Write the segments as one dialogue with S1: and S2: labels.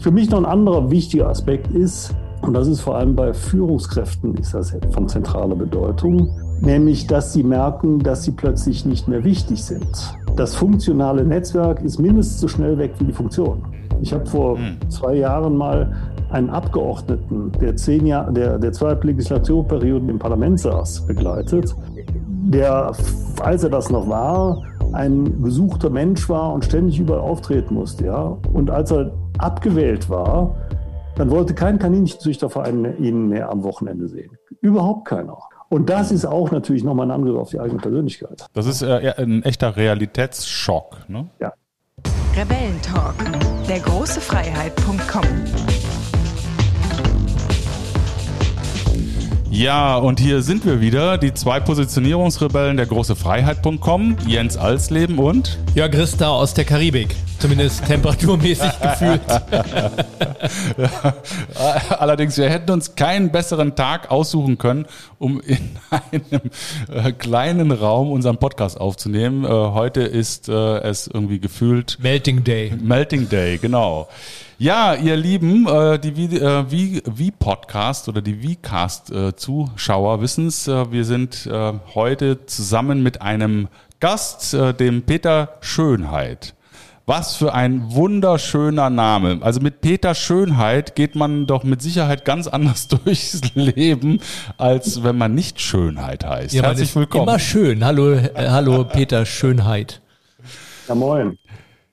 S1: Für mich noch ein anderer wichtiger Aspekt ist, und das ist vor allem bei Führungskräften ist das von zentraler Bedeutung, nämlich dass sie merken, dass sie plötzlich nicht mehr wichtig sind. Das funktionale Netzwerk ist mindestens so schnell weg wie die Funktion. Ich habe vor hm. zwei Jahren mal einen Abgeordneten, der zehn Jahre, der, der zwei Legislaturperioden im Parlament saß, begleitet, der, als er das noch war, ein gesuchter Mensch war und ständig überall auftreten musste. Ja? Und als er abgewählt war, dann wollte kein Kaninchenzüchterverein ihn mehr am Wochenende sehen. Überhaupt keiner. Und das ist auch natürlich nochmal ein Angriff auf die eigene Persönlichkeit.
S2: Das ist äh, ein echter Realitätsschock. Ne?
S1: Ja.
S3: Rebellentalk, der große Freiheit.com.
S2: Ja, und hier sind wir wieder, die zwei Positionierungsrebellen der große Freiheit.com, Jens Alsleben und
S4: Jörg Christa aus der Karibik. Zumindest temperaturmäßig gefühlt.
S2: Allerdings, wir hätten uns keinen besseren Tag aussuchen können, um in einem äh, kleinen Raum unseren Podcast aufzunehmen. Äh, heute ist äh, es irgendwie gefühlt
S4: Melting Day.
S2: Melting Day, genau. Ja, ihr Lieben, äh, die wie, äh, wie, wie Podcast oder die Vcast äh, Zuschauer wissen es, äh, wir sind heute zusammen mit einem Gast, dem Peter Schönheit. Was für ein wunderschöner Name. Also mit Peter Schönheit geht man doch mit Sicherheit ganz anders durchs Leben, als wenn man nicht Schönheit heißt.
S4: Ja, Herzlich willkommen. Immer schön. Hallo, äh, hallo Peter Schönheit.
S1: Ja, moin.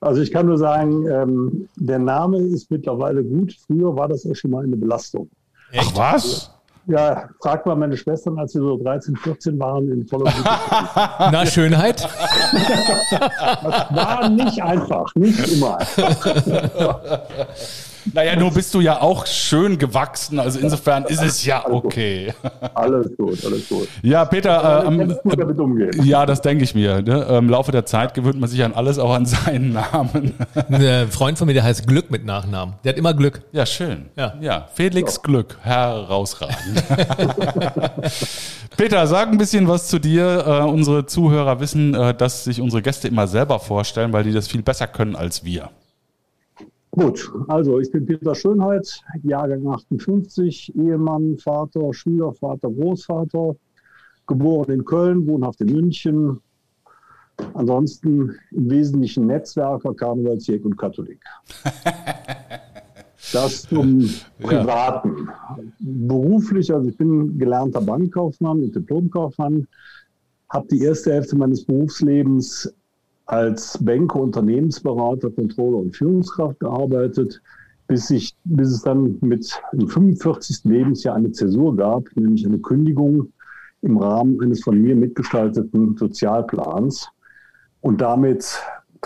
S1: Also ich kann nur sagen, ähm, der Name ist mittlerweile gut. Früher war das auch schon mal eine Belastung.
S2: Echt? Ach was?
S1: Ja, frag mal meine Schwestern, als sie so 13, 14 waren in voller
S4: Na, Schönheit?
S1: das war nicht einfach, nicht immer.
S2: Naja, nur bist du ja auch schön gewachsen, also insofern ist es ja okay.
S1: Alles gut, alles gut.
S2: Ja, Peter, äh, gut damit umgehen. ja, das denke ich mir. Ne? Im Laufe der Zeit gewöhnt man sich an alles, auch an seinen Namen.
S4: Ein Freund von mir, der heißt Glück mit Nachnamen. Der hat immer Glück.
S2: Ja, schön. Ja, ja Felix ja. Glück, herausragend. Peter, sag ein bisschen was zu dir. Äh, unsere Zuhörer wissen, äh, dass sich unsere Gäste immer selber vorstellen, weil die das viel besser können als wir.
S1: Gut, also ich bin Peter Schönheit, Jahrgang 58, Ehemann, Vater, Schwiegervater, Großvater, geboren in Köln, wohnhaft in München. Ansonsten im Wesentlichen Netzwerker, Karnevalsjäger und Katholik. Das zum Privaten. Ja. Beruflich, also ich bin gelernter Bankkaufmann und Diplomkaufmann, habe die erste Hälfte meines Berufslebens als Banker, Unternehmensberater, Controller und Führungskraft gearbeitet, bis, ich, bis es dann mit dem 45. Lebensjahr eine Zäsur gab, nämlich eine Kündigung im Rahmen eines von mir mitgestalteten Sozialplans und damit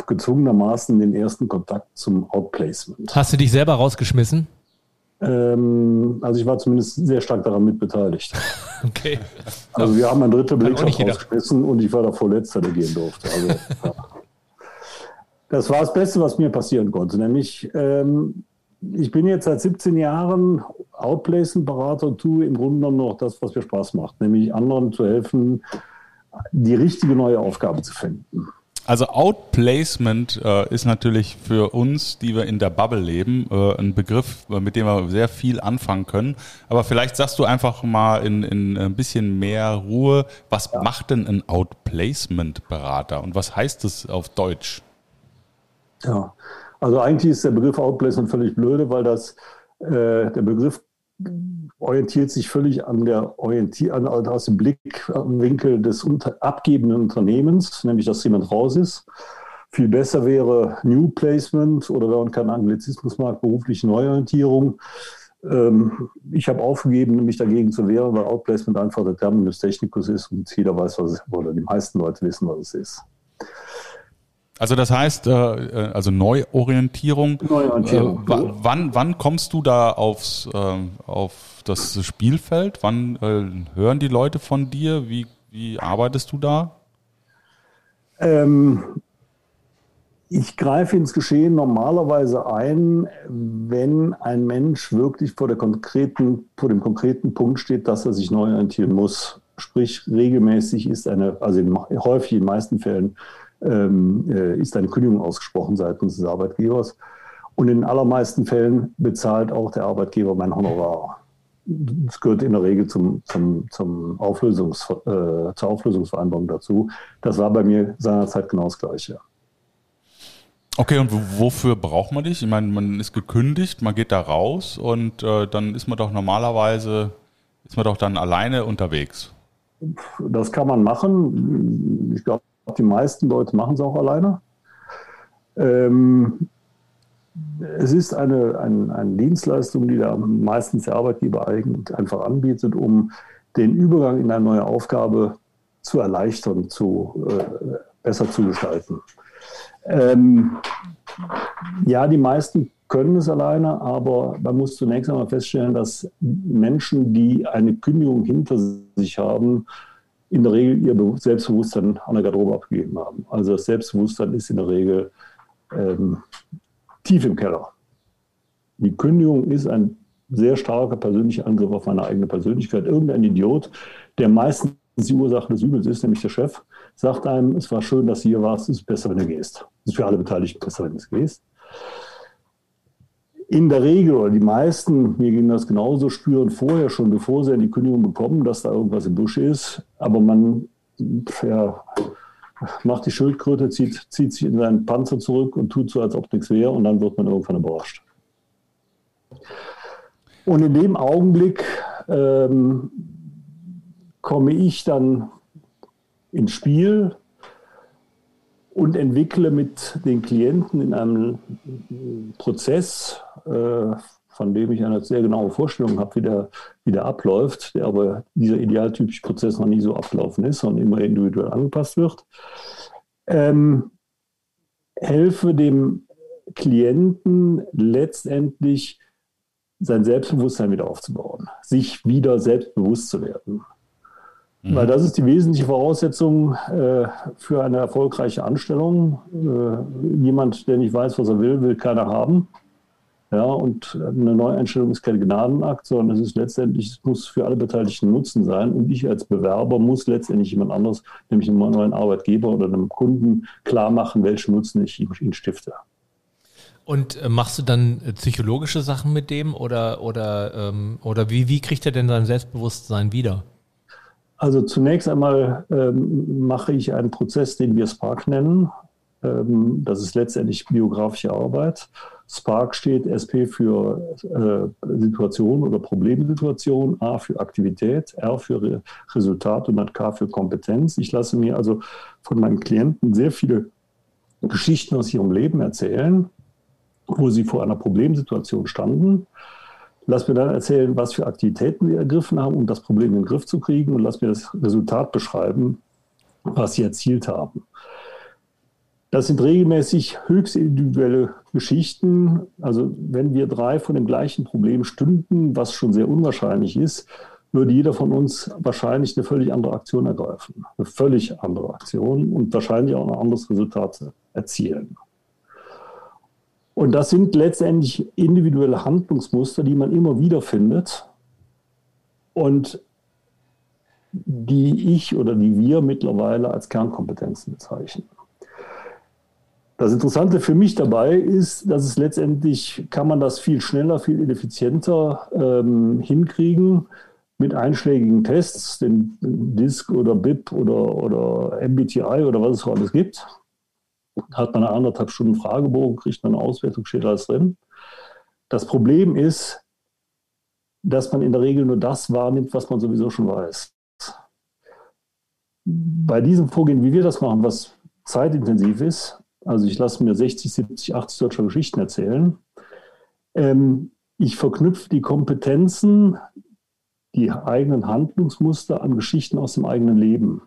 S1: gezwungenermaßen den ersten Kontakt zum Outplacement.
S4: Hast du dich selber rausgeschmissen?
S1: Ähm, also ich war zumindest sehr stark daran mitbeteiligt.
S4: okay.
S1: Also wir haben ein Drittel Belegschaft rausgeschmissen und ich war der Vorletzte, der gehen durfte. Also, ja. Das war das Beste, was mir passieren konnte. Nämlich, ähm, ich bin jetzt seit 17 Jahren Outplacement-Berater und tue im Grunde genommen noch das, was mir Spaß macht, nämlich anderen zu helfen, die richtige neue Aufgabe zu finden.
S2: Also Outplacement äh, ist natürlich für uns, die wir in der Bubble leben, äh, ein Begriff, äh, mit dem wir sehr viel anfangen können. Aber vielleicht sagst du einfach mal in, in ein bisschen mehr Ruhe, was ja. macht denn ein Outplacement-Berater und was heißt das auf Deutsch?
S1: Ja, also eigentlich ist der Begriff Outplacement völlig blöde, weil das äh, der Begriff orientiert sich völlig an der Orientier an, aus dem Blickwinkel des unter, abgebenden Unternehmens, nämlich dass jemand raus ist. Viel besser wäre New Placement oder wenn man keinen Anglizismus mag, berufliche Neuorientierung. Ähm, ich habe aufgegeben, mich dagegen zu wehren, weil Outplacement einfach der Terminus technicus ist und jeder weiß, was es, oder die meisten Leute wissen, was es ist.
S2: Also das heißt, äh, äh, also Neuorientierung. Neuorientierung. Äh, wann, wann kommst du da aufs, auf das Spielfeld? Wann hören die Leute von dir? Wie, wie arbeitest du da?
S1: Ähm, ich greife ins Geschehen normalerweise ein, wenn ein Mensch wirklich vor, der konkreten, vor dem konkreten Punkt steht, dass er sich neu orientieren muss. Sprich, regelmäßig ist eine, also in, häufig in den meisten Fällen ähm, äh, ist eine Kündigung ausgesprochen seitens des Arbeitgebers. Und in den allermeisten Fällen bezahlt auch der Arbeitgeber mein Honorar. Das gehört in der Regel zum, zum, zum Auflösungs, äh, zur Auflösungsvereinbarung dazu. Das war bei mir seinerzeit genau das Gleiche.
S2: Okay, und wofür braucht man dich? Ich meine, man ist gekündigt, man geht da raus und äh, dann ist man doch normalerweise, ist man doch dann alleine unterwegs.
S1: Das kann man machen. Ich glaube, die meisten Leute machen es auch alleine. Ähm, es ist eine, ein, eine Dienstleistung, die da meistens der Arbeitgeber einfach anbietet, um den Übergang in eine neue Aufgabe zu erleichtern, zu, äh, besser zu gestalten. Ähm, ja, die meisten können es alleine, aber man muss zunächst einmal feststellen, dass Menschen, die eine Kündigung hinter sich haben, in der Regel ihr Selbstbewusstsein an der Garderobe abgegeben haben. Also das Selbstbewusstsein ist in der Regel ähm, tief im Keller. Die Kündigung ist ein sehr starker persönlicher Angriff auf meine eigene Persönlichkeit. Irgendein Idiot, der meistens die Ursache des Übels ist, nämlich der Chef, sagt einem, es war schön, dass du hier warst, es ist besser, wenn du gehst. Es ist für alle Beteiligten besser, wenn du gehst. In der Regel oder die meisten, mir ging das genauso, spüren vorher schon, bevor sie die Kündigung bekommen, dass da irgendwas im Busch ist. Aber man ja, macht die Schildkröte, zieht, zieht sich in seinen Panzer zurück und tut so, als ob nichts wäre und dann wird man irgendwann überrascht. Und in dem Augenblick ähm, komme ich dann ins Spiel und entwickle mit den Klienten in einem Prozess, von dem ich eine sehr genaue Vorstellung habe, wie der, wie der abläuft, der aber dieser idealtypische Prozess noch nie so abgelaufen ist, sondern immer individuell angepasst wird, ähm, helfe dem Klienten letztendlich sein Selbstbewusstsein wieder aufzubauen, sich wieder selbstbewusst zu werden. Mhm. Weil das ist die wesentliche Voraussetzung äh, für eine erfolgreiche Anstellung. Äh, jemand, der nicht weiß, was er will, will keiner haben. Ja, und eine Neueinstellung ist kein Gnadenakt, sondern es ist letztendlich, es muss für alle Beteiligten Nutzen sein. Und ich als Bewerber muss letztendlich jemand anderes, nämlich einem neuen Arbeitgeber oder einem Kunden, klar machen, welchen Nutzen ich ihm stifte.
S4: Und äh, machst du dann äh, psychologische Sachen mit dem oder, oder, ähm, oder wie, wie kriegt er denn sein Selbstbewusstsein wieder?
S1: Also zunächst einmal ähm, mache ich einen Prozess, den wir Spark nennen. Ähm, das ist letztendlich biografische Arbeit. Spark steht SP für äh, Situation oder Problemsituation, A für Aktivität, R für Re Resultat und K für Kompetenz. Ich lasse mir also von meinen Klienten sehr viele Geschichten aus ihrem Leben erzählen, wo sie vor einer Problemsituation standen Lass mir dann erzählen, was für Aktivitäten wir ergriffen haben, um das Problem in den Griff zu kriegen und lass mir das Resultat beschreiben, was sie erzielt haben. Das sind regelmäßig höchst individuelle Geschichten. Also wenn wir drei von dem gleichen Problem stünden, was schon sehr unwahrscheinlich ist, würde jeder von uns wahrscheinlich eine völlig andere Aktion ergreifen. Eine völlig andere Aktion und wahrscheinlich auch ein anderes Resultat erzielen. Und das sind letztendlich individuelle Handlungsmuster, die man immer wieder findet und die ich oder die wir mittlerweile als Kernkompetenzen bezeichnen. Das Interessante für mich dabei ist, dass es letztendlich kann man das viel schneller, viel effizienter ähm, hinkriegen mit einschlägigen Tests, den DISC oder BIP oder, oder MBTI oder was es auch alles gibt hat man eine anderthalb Stunden Fragebogen, kriegt man eine Auswertung, steht alles drin. Das Problem ist, dass man in der Regel nur das wahrnimmt, was man sowieso schon weiß. Bei diesem Vorgehen, wie wir das machen, was zeitintensiv ist, also ich lasse mir 60, 70, 80 deutsche Geschichten erzählen, ähm, ich verknüpfe die Kompetenzen, die eigenen Handlungsmuster an Geschichten aus dem eigenen Leben.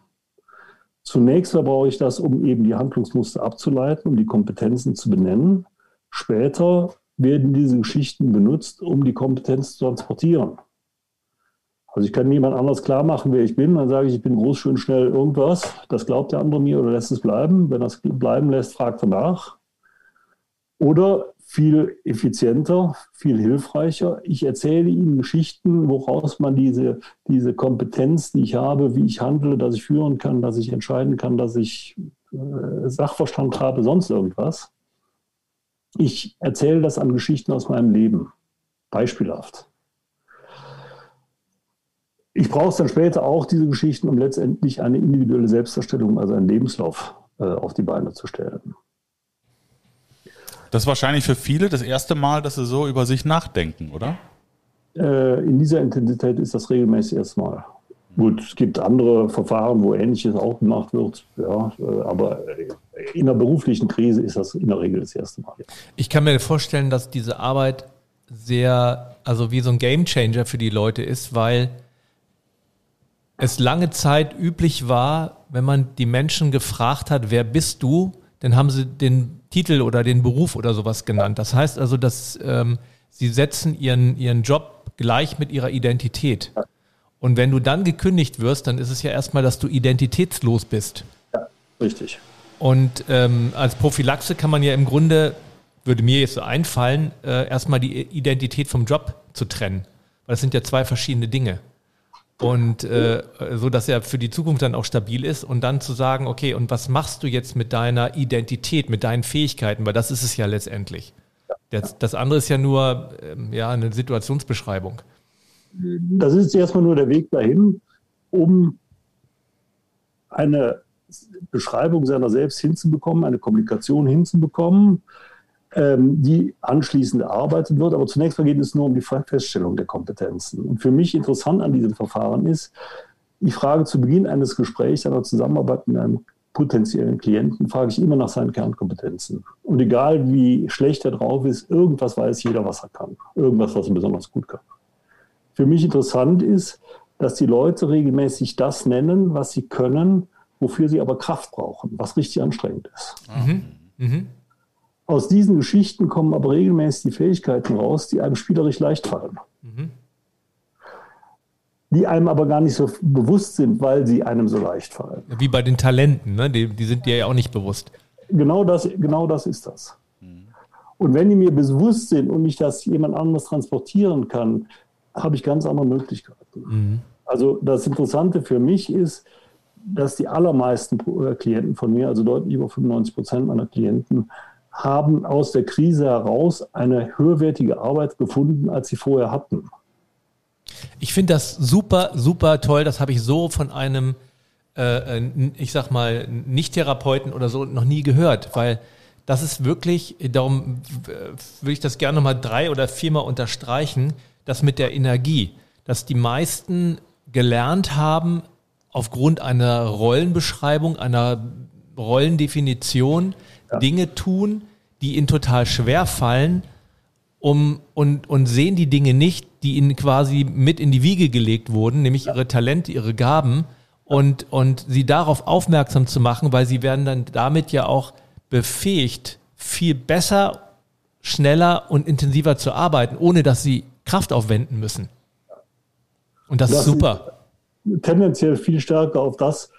S1: Zunächst brauche ich das, um eben die Handlungsmuster abzuleiten, um die Kompetenzen zu benennen. Später werden diese Geschichten benutzt, um die Kompetenz zu transportieren. Also ich kann niemand anders klar machen, wer ich bin. Dann sage ich, ich bin groß, schön, schnell irgendwas. Das glaubt der andere mir oder lässt es bleiben. Wenn er es bleiben lässt, fragt er nach. Oder viel effizienter, viel hilfreicher. Ich erzähle Ihnen Geschichten, woraus man diese, diese Kompetenz, die ich habe, wie ich handle, dass ich führen kann, dass ich entscheiden kann, dass ich äh, Sachverstand habe, sonst irgendwas, Ich erzähle das an Geschichten aus meinem Leben. Beispielhaft. Ich brauche es dann später auch, diese Geschichten, um letztendlich eine individuelle Selbstdarstellung, also einen Lebenslauf äh, auf die Beine zu stellen.
S2: Das ist wahrscheinlich für viele das erste Mal, dass sie so über sich nachdenken, oder?
S1: Äh, in dieser Intensität ist das regelmäßig erstmal. Gut, es gibt andere Verfahren, wo Ähnliches auch gemacht wird, ja, äh, aber in der beruflichen Krise ist das in der Regel das erste Mal.
S4: Ich kann mir vorstellen, dass diese Arbeit sehr, also wie so ein Gamechanger für die Leute ist, weil es lange Zeit üblich war, wenn man die Menschen gefragt hat, wer bist du, dann haben sie den Titel oder den Beruf oder sowas genannt. Das heißt also, dass ähm, sie setzen ihren, ihren Job gleich mit ihrer Identität. Und wenn du dann gekündigt wirst, dann ist es ja erstmal, dass du identitätslos bist.
S1: Ja, richtig.
S4: Und ähm, als Prophylaxe kann man ja im Grunde, würde mir jetzt so einfallen, äh, erstmal die Identität vom Job zu trennen. Weil das sind ja zwei verschiedene Dinge und äh, so dass er für die Zukunft dann auch stabil ist und dann zu sagen, okay, und was machst du jetzt mit deiner Identität, mit deinen Fähigkeiten, weil das ist es ja letztendlich. Das, das andere ist ja nur ähm, ja eine Situationsbeschreibung.
S1: Das ist erstmal nur der Weg dahin, um eine Beschreibung seiner selbst hinzubekommen, eine Kommunikation hinzubekommen, ähm, die anschließend erarbeitet wird. Aber zunächst mal geht es nur um die Feststellung der Kompetenzen. Und für mich interessant an diesem Verfahren ist, ich frage zu Beginn eines Gesprächs, einer Zusammenarbeit mit einem potenziellen Klienten, frage ich immer nach seinen Kernkompetenzen. Und egal wie schlecht er drauf ist, irgendwas weiß jeder, was er kann. Irgendwas, was er besonders gut kann. Für mich interessant ist, dass die Leute regelmäßig das nennen, was sie können, wofür sie aber Kraft brauchen, was richtig anstrengend ist. Mhm. Mhm. Aus diesen Geschichten kommen aber regelmäßig die Fähigkeiten raus, die einem spielerisch leicht fallen. Mhm. Die einem aber gar nicht so bewusst sind, weil sie einem so leicht fallen.
S4: Wie bei den Talenten, ne? die, die sind dir ja auch nicht bewusst.
S1: Genau das, genau das ist das. Mhm. Und wenn die mir bewusst sind und ich das jemand anderes transportieren kann, habe ich ganz andere Möglichkeiten. Mhm. Also das Interessante für mich ist, dass die allermeisten Klienten von mir, also deutlich über 95 Prozent meiner Klienten, haben aus der Krise heraus eine höherwertige Arbeit gefunden, als sie vorher hatten.
S4: Ich finde das super, super toll. Das habe ich so von einem, äh, ich sag mal, Nicht-Therapeuten oder so noch nie gehört, weil das ist wirklich, darum würde ich das gerne mal drei oder viermal unterstreichen, das mit der Energie, dass die meisten gelernt haben, aufgrund einer Rollenbeschreibung, einer Rollendefinition, ja. Dinge tun, die ihnen total schwer fallen, um, und, und sehen die Dinge nicht, die ihnen quasi mit in die Wiege gelegt wurden, nämlich ihre Talente, ihre Gaben und, und sie darauf aufmerksam zu machen, weil sie werden dann damit ja auch befähigt, viel besser, schneller und intensiver zu arbeiten, ohne dass sie Kraft aufwenden müssen. Und das, das ist super.
S1: Tendenziell viel stärker auf das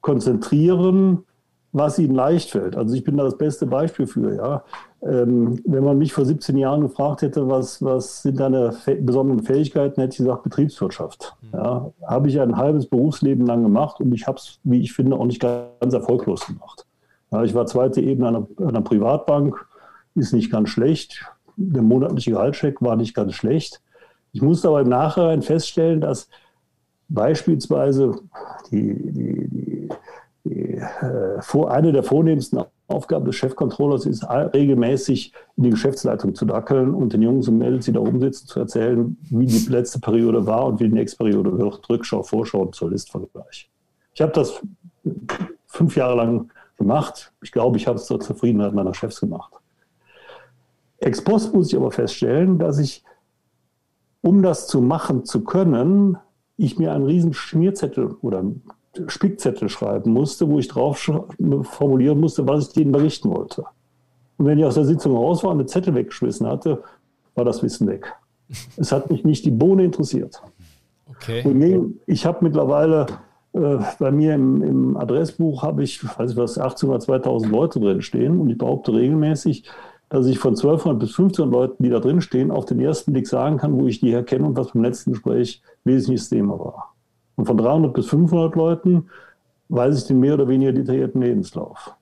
S1: konzentrieren, was ihnen leicht fällt. Also ich bin da das beste Beispiel für. Ja. Ähm, wenn man mich vor 17 Jahren gefragt hätte, was, was sind deine besonderen Fähigkeiten, hätte ich gesagt Betriebswirtschaft. Mhm. Ja. Habe ich ein halbes Berufsleben lang gemacht und ich habe es, wie ich finde, auch nicht ganz erfolglos gemacht. Ja, ich war zweite Ebene einer, einer Privatbank, ist nicht ganz schlecht. Der monatliche Gehaltscheck war nicht ganz schlecht. Ich musste aber im Nachhinein feststellen, dass beispielsweise die, die, die die, äh, eine der vornehmsten Aufgaben des Chefcontrollers ist, regelmäßig in die Geschäftsleitung zu dackeln und den Jungs und Mädels, die da oben sitzen, zu erzählen, wie die letzte Periode war und wie die nächste Periode wird. Rückschau, Vorschau und zur Listvergleich. Ich habe das fünf Jahre lang gemacht. Ich glaube, ich habe es zur Zufriedenheit meiner Chefs gemacht. Ex post muss ich aber feststellen, dass ich, um das zu machen zu können, ich mir einen riesen Schmierzettel oder Spickzettel schreiben musste, wo ich drauf formulieren musste, was ich denen berichten wollte. Und wenn ich aus der Sitzung raus war und den Zettel weggeschmissen hatte, war das Wissen weg. Es hat mich nicht die Bohne interessiert. Okay. Und ich habe mittlerweile äh, bei mir im, im Adressbuch habe ich, weiß ich was, 18 oder 2000 Leute drin stehen und ich behaupte regelmäßig, dass ich von 1200 bis 1500 Leuten, die da drin stehen, auf den ersten Blick sagen kann, wo ich die herkenne und was beim letzten Gespräch wesentliches Thema war. Und von 300 bis 500 Leuten weiß ich den mehr oder weniger detaillierten Lebenslauf.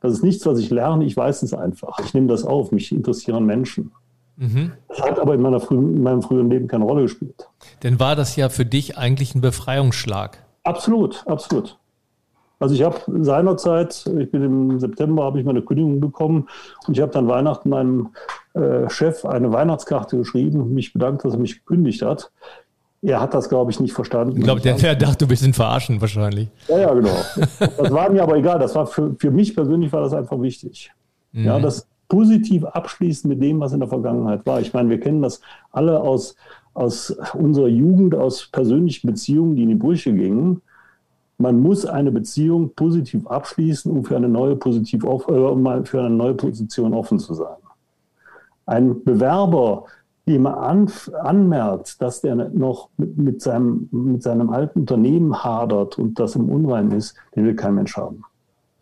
S1: Das ist nichts, was ich lerne, ich weiß es einfach. Ich nehme das auf, mich interessieren Menschen. Mhm. Das hat aber in, frühen, in meinem früheren Leben keine Rolle gespielt.
S4: Denn war das ja für dich eigentlich ein Befreiungsschlag?
S1: Absolut, absolut. Also ich habe seinerzeit, ich bin im September, habe ich meine Kündigung bekommen und ich habe dann Weihnachten meinem äh, Chef eine Weihnachtskarte geschrieben und mich bedankt, dass er mich gekündigt hat. Er hat das, glaube ich, nicht verstanden.
S4: Ich glaube, der, der dachte, du bist in Verarschen wahrscheinlich.
S1: Ja, ja, genau. Das war mir aber egal. Das war für, für mich persönlich war das einfach wichtig. Mhm. Ja, das positiv abschließen mit dem, was in der Vergangenheit war. Ich meine, wir kennen das alle aus, aus unserer Jugend, aus persönlichen Beziehungen, die in die Brüche gingen. Man muss eine Beziehung positiv abschließen, um für eine neue, positiv, äh, um für eine neue Position offen zu sein. Ein Bewerber, dem an, anmerkt, dass der noch mit, mit, seinem, mit seinem alten Unternehmen hadert und das im Unrein ist, den will kein Mensch haben.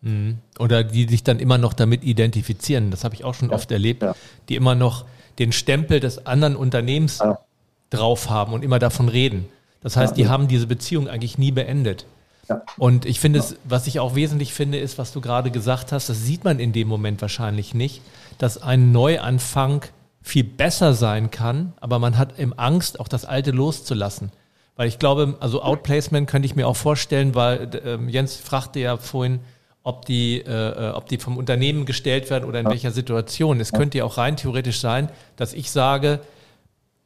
S4: Mhm. Oder die sich dann immer noch damit identifizieren. Das habe ich auch schon ja. oft erlebt, ja. die immer noch den Stempel des anderen Unternehmens ja. drauf haben und immer davon reden. Das heißt, die haben diese Beziehung eigentlich nie beendet. Und ich finde es, was ich auch wesentlich finde, ist, was du gerade gesagt hast, das sieht man in dem Moment wahrscheinlich nicht, dass ein Neuanfang viel besser sein kann, aber man hat im Angst, auch das Alte loszulassen. Weil ich glaube, also Outplacement könnte ich mir auch vorstellen, weil äh, Jens fragte ja vorhin, ob die, äh, äh, ob die vom Unternehmen gestellt werden oder in ja. welcher Situation. Es könnte ja auch rein theoretisch sein, dass ich sage,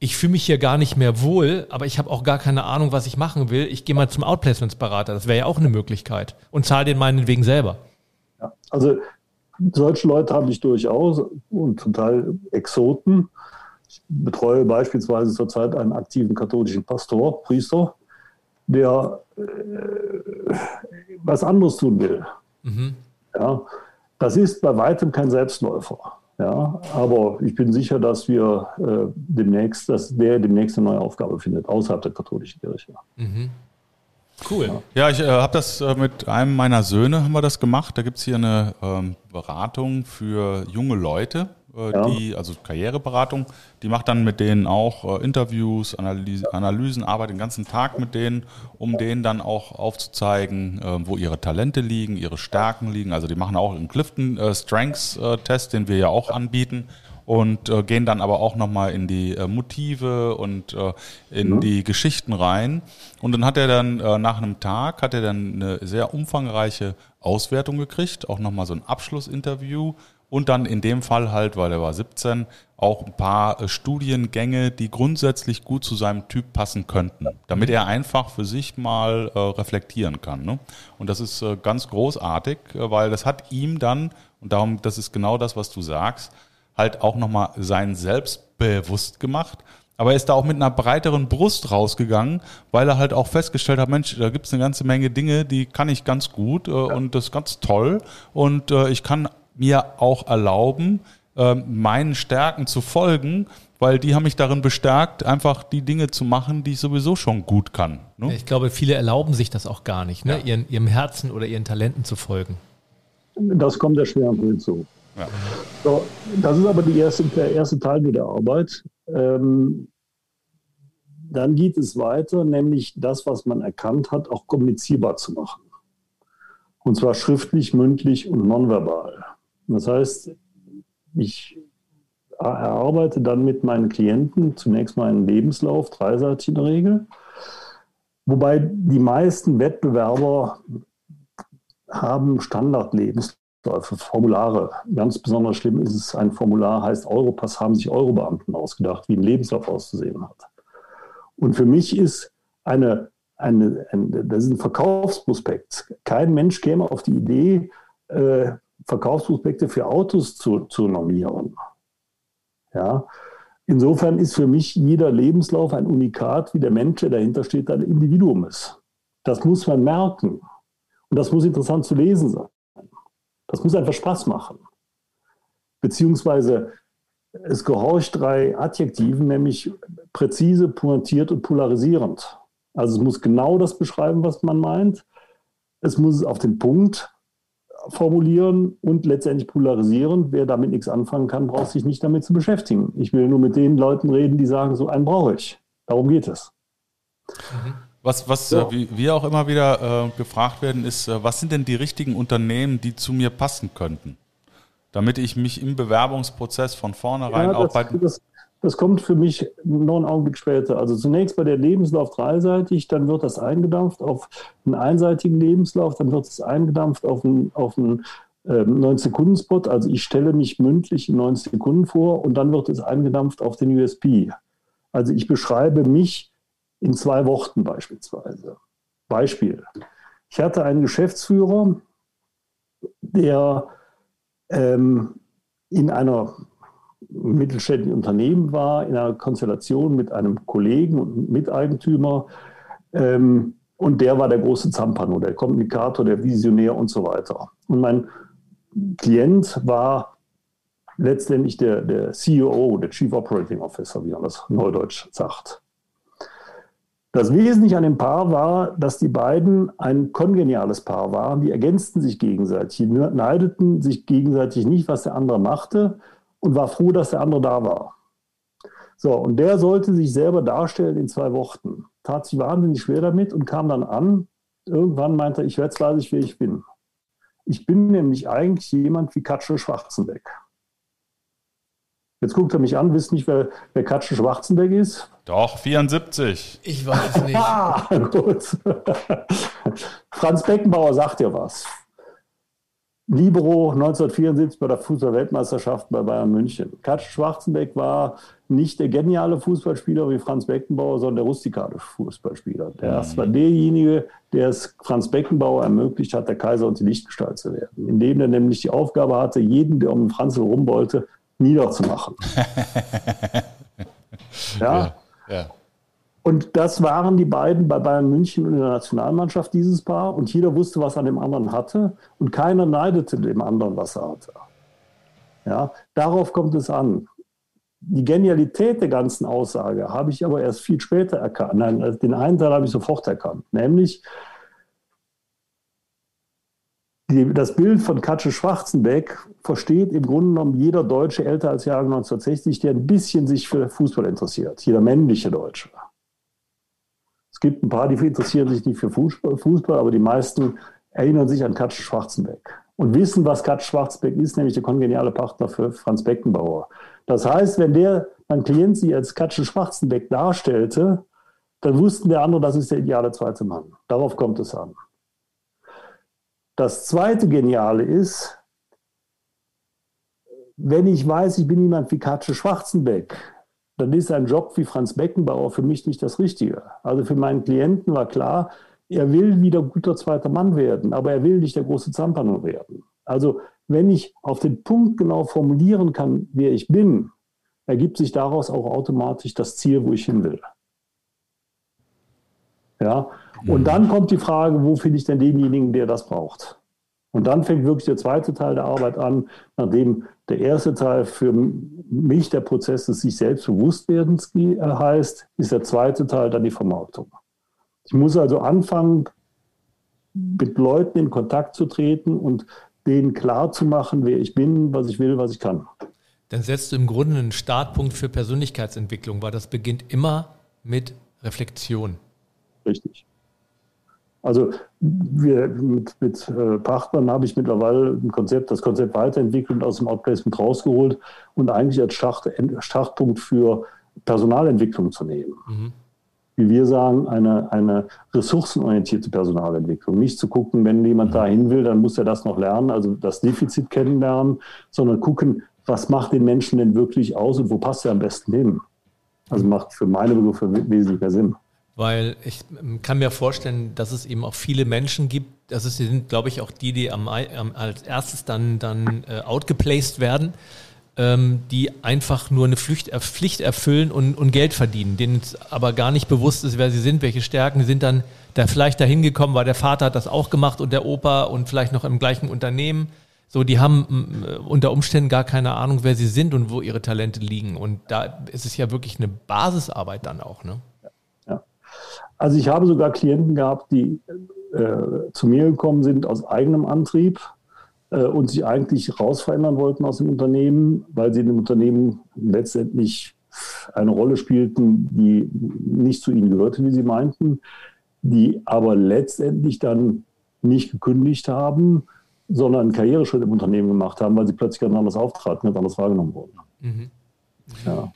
S4: ich fühle mich hier gar nicht mehr wohl, aber ich habe auch gar keine Ahnung, was ich machen will. Ich gehe mal zum Outplacementsberater. Das wäre ja auch eine Möglichkeit. Und zahle den meinetwegen selber.
S1: Ja, also solche Leute habe ich durchaus und zum Teil Exoten. Ich betreue beispielsweise zurzeit einen aktiven katholischen Pastor, Priester, der äh, was anderes tun will. Mhm. Ja, das ist bei weitem kein Selbstläufer. Ja, aber ich bin sicher, dass wir äh, demnächst, dass der demnächst eine neue Aufgabe findet, außerhalb der katholischen Kirche. Mhm.
S2: Cool. Ja, ich äh, habe das äh, mit einem meiner Söhne haben wir das gemacht. Da gibt es hier eine ähm, Beratung für junge Leute, äh, ja. die, also Karriereberatung, die macht dann mit denen auch äh, Interviews, Analyse, Analysen, arbeitet den ganzen Tag mit denen, um denen dann auch aufzuzeigen, äh, wo ihre Talente liegen, ihre Stärken liegen. Also die machen auch einen Clifton äh, Strengths Test, den wir ja auch anbieten und äh, gehen dann aber auch nochmal in die äh, Motive und äh, in mhm. die Geschichten rein. Und dann hat er dann äh, nach einem Tag, hat er dann eine sehr umfangreiche Auswertung gekriegt, auch nochmal so ein Abschlussinterview und dann in dem Fall halt, weil er war 17, auch ein paar äh, Studiengänge, die grundsätzlich gut zu seinem Typ passen könnten, damit er einfach für sich mal äh, reflektieren kann. Ne? Und das ist äh, ganz großartig, äh, weil das hat ihm dann, und darum, das ist genau das, was du sagst, halt auch nochmal sein Selbst bewusst gemacht. Aber er ist da auch mit einer breiteren Brust rausgegangen, weil er halt auch festgestellt hat, Mensch, da gibt es eine ganze Menge Dinge, die kann ich ganz gut äh, ja. und das ist ganz toll. Und äh, ich kann mir auch erlauben, äh, meinen Stärken zu folgen, weil die haben mich darin bestärkt, einfach die Dinge zu machen, die ich sowieso schon gut kann.
S4: Ne? Ich glaube, viele erlauben sich das auch gar nicht, ne? Ja. Ihren, ihrem Herzen oder ihren Talenten zu folgen.
S1: Das kommt erschwerend hinzu. So, das ist aber die erste, der erste Teil der Arbeit. Ähm, dann geht es weiter, nämlich das, was man erkannt hat, auch kommunizierbar zu machen. Und zwar schriftlich, mündlich und nonverbal. Das heißt, ich erarbeite dann mit meinen Klienten zunächst mal einen Lebenslauf, dreiseitig in der Regel. Wobei die meisten Wettbewerber haben Standardlebensläufe. Für Formulare. Ganz besonders schlimm ist es, ein Formular heißt Europass, haben sich Eurobeamten ausgedacht, wie ein Lebenslauf auszusehen hat. Und für mich ist eine, eine, ein, das ist ein Verkaufsprospekt. Kein Mensch käme auf die Idee, äh, Verkaufsprospekte für Autos zu, zu normieren. Ja. Insofern ist für mich jeder Lebenslauf ein Unikat, wie der Mensch, der dahinter steht, ein Individuum ist. Das muss man merken. Und das muss interessant zu lesen sein. Das muss einfach Spaß machen. Beziehungsweise es gehorcht drei Adjektiven, nämlich präzise, pointiert und polarisierend. Also es muss genau das beschreiben, was man meint. Es muss es auf den Punkt formulieren und letztendlich polarisieren. Wer damit nichts anfangen kann, braucht sich nicht damit zu beschäftigen. Ich will nur mit den Leuten reden, die sagen, so einen brauche ich. Darum geht es. Mhm.
S2: Was, was ja. äh, wir auch immer wieder äh, gefragt werden, ist, äh, was sind denn die richtigen Unternehmen, die zu mir passen könnten? Damit ich mich im Bewerbungsprozess von vornherein ja, auch bei.
S1: Das, das kommt für mich noch einen Augenblick später. Also zunächst bei der Lebenslauf dreiseitig, dann wird das eingedampft auf einen einseitigen Lebenslauf, dann wird es eingedampft auf einen, auf einen ähm, 9-Sekunden-Spot. Also ich stelle mich mündlich in 9 Sekunden vor und dann wird es eingedampft auf den USP. Also ich beschreibe mich in zwei Worten beispielsweise. Beispiel. Ich hatte einen Geschäftsführer, der ähm, in einer mittelständischen Unternehmen war, in einer Konstellation mit einem Kollegen und Miteigentümer. Ähm, und der war der große Zampano, der Kommunikator, der Visionär und so weiter. Und mein Klient war letztendlich der, der CEO, der Chief Operating Officer, wie man das neudeutsch sagt. Das Wesentliche an dem Paar war, dass die beiden ein kongeniales Paar waren. Die ergänzten sich gegenseitig, die neideten sich gegenseitig nicht, was der andere machte und war froh, dass der andere da war. So, und der sollte sich selber darstellen in zwei Worten. Tat sich wahnsinnig schwer damit und kam dann an. Irgendwann meinte er, ich werde weiß ich, wer ich bin. Ich bin nämlich eigentlich jemand wie Katschel Schwarzenbeck. Jetzt guckt er mich an, wisst nicht, wer, wer Katschel Schwarzenbeck ist?
S2: Doch, 74.
S4: Ich weiß nicht. ah, gut.
S1: Franz Beckenbauer sagt ja was. Libero 1974 bei der Fußball-Weltmeisterschaft bei Bayern München. Katsch Schwarzenbeck war nicht der geniale Fußballspieler wie Franz Beckenbauer, sondern der rustikale Fußballspieler. Das mhm. war derjenige, der es Franz Beckenbauer ermöglicht hat, der Kaiser und die Lichtgestalt zu werden. Indem er nämlich die Aufgabe hatte, jeden, der um den Franz herum wollte, niederzumachen. ja. ja. ja. Und das waren die beiden bei Bayern München und in der Nationalmannschaft, dieses Paar. Und jeder wusste, was er an dem anderen hatte. Und keiner neidete dem anderen, was er hatte. Ja, darauf kommt es an. Die Genialität der ganzen Aussage habe ich aber erst viel später erkannt. Nein, den einen Teil habe ich sofort erkannt. Nämlich, die, das Bild von Katze Schwarzenbeck versteht im Grunde genommen jeder Deutsche älter als Jahre 1960, der ein bisschen sich für Fußball interessiert. Jeder männliche Deutsche. Es gibt ein paar, die interessieren sich nicht für Fußball, aber die meisten erinnern sich an Katsch Schwarzenbeck und wissen, was Katsch Schwarzenbeck ist, nämlich der kongeniale Partner für Franz Beckenbauer. Das heißt, wenn der mein Klient sie als Katsch Schwarzenbeck darstellte, dann wussten der andere, das ist der ideale zweite Mann. Darauf kommt es an. Das zweite Geniale ist, wenn ich weiß, ich bin jemand wie Katze Schwarzenbeck, dann ist ein Job wie Franz Beckenbauer für mich nicht das Richtige. Also für meinen Klienten war klar, er will wieder guter zweiter Mann werden, aber er will nicht der große Zampano werden. Also wenn ich auf den Punkt genau formulieren kann, wer ich bin, ergibt sich daraus auch automatisch das Ziel, wo ich hin will. Ja, und mhm. dann kommt die Frage, wo finde ich denn denjenigen, der das braucht? Und dann fängt wirklich der zweite Teil der Arbeit an, nachdem der erste Teil für mich der Prozess des sich selbst Bewusstwerdens äh, heißt, ist der zweite Teil dann die Vermarktung. Ich muss also anfangen, mit Leuten in Kontakt zu treten und denen klar zu machen, wer ich bin, was ich will, was ich kann.
S4: Dann setzt du im Grunde einen Startpunkt für Persönlichkeitsentwicklung, weil das beginnt immer mit Reflexion.
S1: Richtig. Also wir, mit, mit äh, Partnern habe ich mittlerweile ein Konzept, das Konzept weiterentwickelt und aus dem Outplacement rausgeholt und eigentlich als Start, Startpunkt für Personalentwicklung zu nehmen. Mhm. Wie wir sagen, eine, eine ressourcenorientierte Personalentwicklung. Nicht zu gucken, wenn jemand mhm. dahin will, dann muss er das noch lernen, also das Defizit kennenlernen, sondern gucken, was macht den Menschen denn wirklich aus und wo passt er am besten hin. Also macht für meine Begriffe wesentlich mehr Sinn.
S4: Weil ich kann mir vorstellen, dass es eben auch viele Menschen gibt, das ist, sind, glaube ich, auch die, die am, als erstes dann, dann äh, outgeplaced werden, ähm, die einfach nur eine Pflicht, äh, Pflicht erfüllen und, und Geld verdienen, denen es aber gar nicht bewusst ist, wer sie sind, welche Stärken sind dann da vielleicht dahin gekommen, weil der Vater hat das auch gemacht und der Opa und vielleicht noch im gleichen Unternehmen. So, die haben äh, unter Umständen gar keine Ahnung, wer sie sind und wo ihre Talente liegen. Und da ist es ja wirklich eine Basisarbeit dann auch, ne?
S1: Also ich habe sogar Klienten gehabt, die äh, zu mir gekommen sind aus eigenem Antrieb äh, und sich eigentlich raus verändern wollten aus dem Unternehmen, weil sie in dem Unternehmen letztendlich eine Rolle spielten, die nicht zu ihnen gehörte, wie sie meinten. die aber letztendlich dann nicht gekündigt haben, sondern einen Karriereschritt im Unternehmen gemacht haben, weil sie plötzlich ganz anders auftraten, ganz anders wahrgenommen wurden. Mhm. Ja.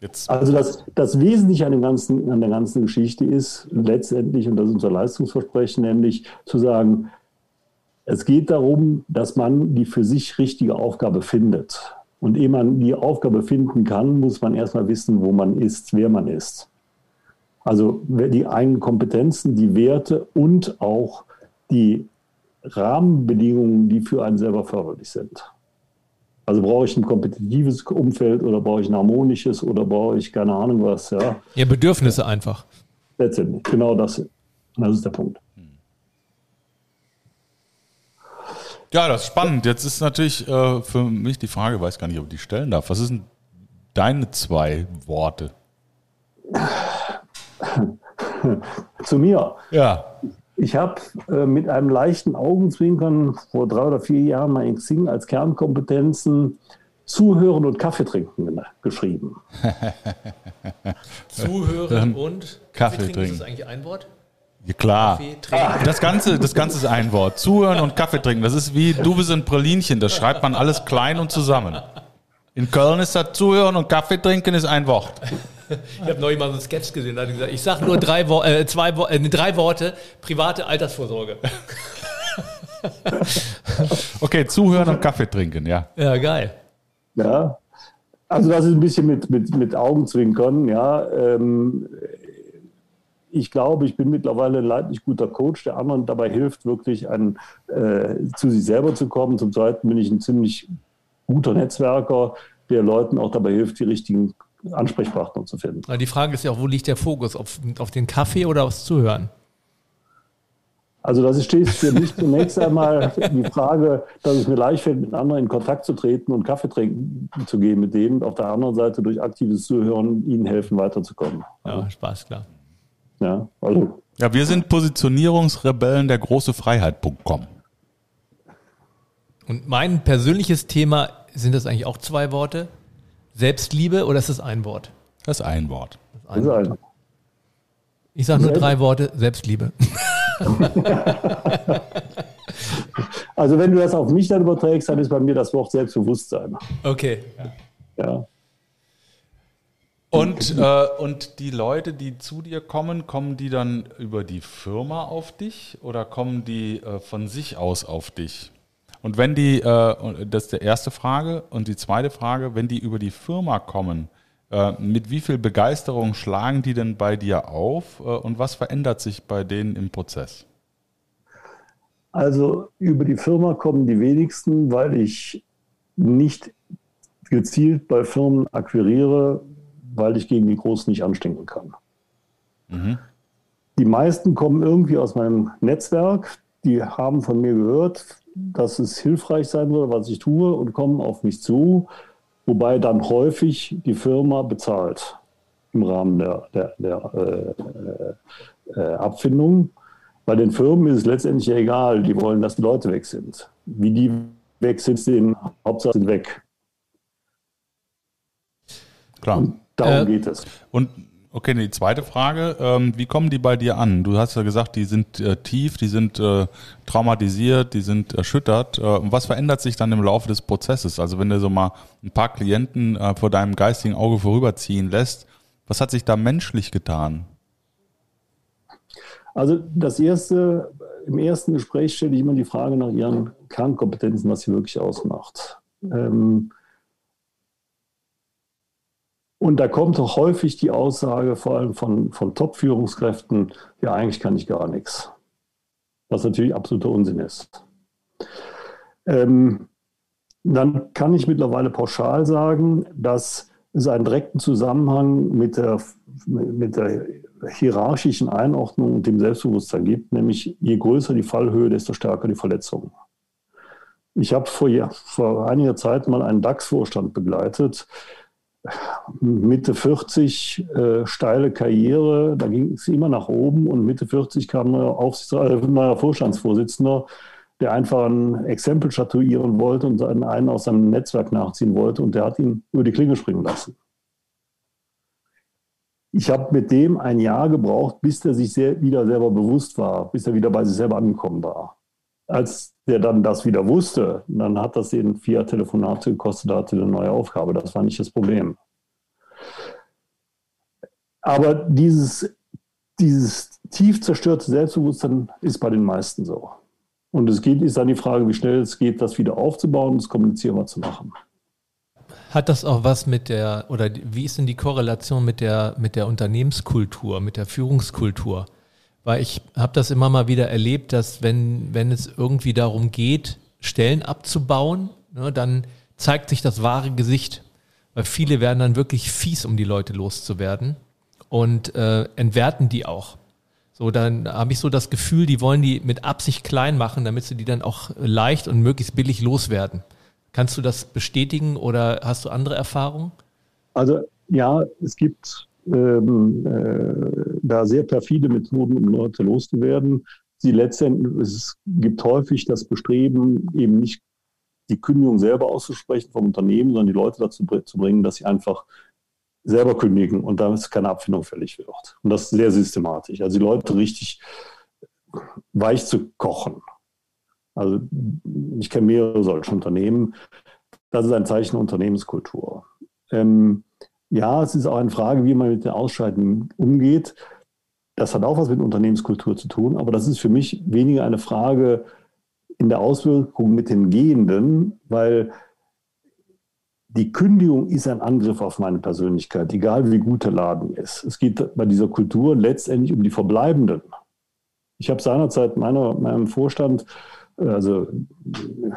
S1: Jetzt. Also das, das Wesentliche an, ganzen, an der ganzen Geschichte ist letztendlich, und das ist unser Leistungsversprechen, nämlich zu sagen, es geht darum, dass man die für sich richtige Aufgabe findet. Und ehe man die Aufgabe finden kann, muss man erstmal wissen, wo man ist, wer man ist. Also die eigenen Kompetenzen, die Werte und auch die Rahmenbedingungen, die für einen selber förderlich sind. Also brauche ich ein kompetitives Umfeld oder brauche ich ein harmonisches oder brauche ich keine Ahnung was. Ja,
S4: ja Bedürfnisse einfach.
S1: Letztendlich, genau das. Das ist der Punkt.
S2: Ja, das ist spannend. Jetzt ist natürlich äh, für mich die Frage, ich weiß gar nicht, ob ich die stellen darf. Was sind deine zwei Worte?
S1: Zu mir.
S2: Ja.
S1: Ich habe äh, mit einem leichten Augenzwinkern vor drei oder vier Jahren mal in Xing als Kernkompetenzen Zuhören und Kaffee trinken geschrieben.
S4: Zuhören und
S2: Kaffee, Kaffee trinken.
S4: Ist das eigentlich ein Wort?
S2: Ja, klar. Das Ganze, das Ganze ist ein Wort. Zuhören und Kaffee trinken. Das ist wie du bist ein Pralinchen. Das schreibt man alles klein und zusammen. In Köln ist das Zuhören und Kaffee trinken ist ein Wort.
S4: Ich habe neulich mal so einen Sketch gesehen, da hat gesagt, ich sage nur drei, Wo äh, zwei, äh, drei Worte, private Altersvorsorge.
S2: okay, zuhören und Kaffee trinken, ja.
S4: Ja, geil.
S1: Ja, also das ist ein bisschen mit, mit, mit Augenzwinkern, ja. Ähm, ich glaube, ich bin mittlerweile ein leidlich guter Coach, der anderen dabei hilft, wirklich ein, äh, zu sich selber zu kommen. Zum Zweiten bin ich ein ziemlich guter Netzwerker, der Leuten auch dabei hilft, die richtigen Ansprechpartner zu finden.
S4: Die Frage ist ja auch, wo liegt der Fokus? Auf, auf den Kaffee oder aufs Zuhören?
S1: Also das steht für mich zunächst einmal die Frage, dass es mir leicht fällt, mit anderen in Kontakt zu treten und Kaffee trinken zu gehen mit denen. Auf der anderen Seite durch aktives Zuhören ihnen helfen, weiterzukommen.
S4: Ja, Spaß, klar.
S2: Ja, also. Ja, wir sind Positionierungsrebellen der große Freiheit.com.
S4: Und mein persönliches Thema, sind das eigentlich auch zwei Worte? Selbstliebe oder ist das ein Wort?
S2: Das ist ein Wort.
S4: Das ist ein Wort. Ich sage nur drei Worte, Selbstliebe.
S1: also wenn du das auf mich dann überträgst, dann ist bei mir das Wort Selbstbewusstsein.
S4: Okay.
S1: Ja.
S2: Und, äh, und die Leute, die zu dir kommen, kommen die dann über die Firma auf dich oder kommen die äh, von sich aus auf dich? Und wenn die, äh, das ist die erste Frage. Und die zweite Frage, wenn die über die Firma kommen, äh, mit wie viel Begeisterung schlagen die denn bei dir auf äh, und was verändert sich bei denen im Prozess?
S1: Also über die Firma kommen die wenigsten, weil ich nicht gezielt bei Firmen akquiriere, weil ich gegen die Großen nicht anstinken kann. Mhm. Die meisten kommen irgendwie aus meinem Netzwerk, die haben von mir gehört, dass es hilfreich sein würde, was ich tue und kommen auf mich zu, wobei dann häufig die Firma bezahlt im Rahmen der, der, der äh, äh, Abfindung. Bei den Firmen ist es letztendlich egal, die wollen, dass die Leute weg sind. Wie die weg sind, sind Hauptsache sind weg.
S2: Klar.
S1: Und darum äh, geht es.
S2: Und Okay, die zweite Frage, ähm, wie kommen die bei dir an? Du hast ja gesagt, die sind äh, tief, die sind äh, traumatisiert, die sind erschüttert. Äh, was verändert sich dann im Laufe des Prozesses? Also wenn du so mal ein paar Klienten äh, vor deinem geistigen Auge vorüberziehen lässt, was hat sich da menschlich getan?
S1: Also das erste, im ersten Gespräch stelle ich immer die Frage nach ihren Kernkompetenzen, was sie wirklich ausmacht. Ähm, und da kommt auch häufig die Aussage, vor allem von, von Top-Führungskräften, ja, eigentlich kann ich gar nichts. Was natürlich absoluter Unsinn ist. Ähm, dann kann ich mittlerweile pauschal sagen, dass es einen direkten Zusammenhang mit der, mit der hierarchischen Einordnung und dem Selbstbewusstsein gibt, nämlich je größer die Fallhöhe, desto stärker die Verletzungen. Ich habe vor, vor einiger Zeit mal einen DAX-Vorstand begleitet, Mitte 40 äh, steile Karriere, da ging es immer nach oben und Mitte 40 kam neuer, äh, neuer Vorstandsvorsitzender, der einfach ein Exempel statuieren wollte und einen aus seinem Netzwerk nachziehen wollte und der hat ihn über die Klinge springen lassen. ich habe mit dem ein Jahr gebraucht, bis er sich sehr, wieder selber bewusst war, bis er wieder bei sich selber angekommen war. Als der dann das wieder wusste, dann hat das den vier Telefonate gekostet, da hatte eine neue Aufgabe. Das war nicht das Problem. Aber dieses, dieses tief zerstörte Selbstbewusstsein ist bei den meisten so. Und es geht, ist dann die Frage, wie schnell es geht, das wieder aufzubauen und es kommunizierbar zu machen.
S4: Hat das auch was mit der, oder wie ist denn die Korrelation mit der, mit der Unternehmenskultur, mit der Führungskultur? Weil ich habe das immer mal wieder erlebt, dass wenn, wenn es irgendwie darum geht, Stellen abzubauen, ne, dann zeigt sich das wahre Gesicht. Weil viele werden dann wirklich fies, um die Leute loszuwerden und äh, entwerten die auch. So, dann habe ich so das Gefühl, die wollen die mit Absicht klein machen, damit sie die dann auch leicht und möglichst billig loswerden. Kannst du das bestätigen oder hast du andere Erfahrungen?
S1: Also ja, es gibt ähm, äh, da sehr perfide Methoden, um Leute loszuwerden. Sie letztendlich, es gibt häufig das Bestreben, eben nicht die Kündigung selber auszusprechen vom Unternehmen, sondern die Leute dazu zu bringen, dass sie einfach selber kündigen und damit keine Abfindung fällig wird. Und das sehr systematisch. Also die Leute richtig weich zu kochen. Also ich kenne mehrere solche Unternehmen. Das ist ein Zeichen Unternehmenskultur. Ähm, ja, es ist auch eine Frage, wie man mit den Ausscheiden umgeht. Das hat auch was mit Unternehmenskultur zu tun, aber das ist für mich weniger eine Frage in der Auswirkung mit den Gehenden, weil die Kündigung ist ein Angriff auf meine Persönlichkeit, egal wie gut der Laden ist. Es geht bei dieser Kultur letztendlich um die Verbleibenden. Ich habe seinerzeit meiner, meinem Vorstand, also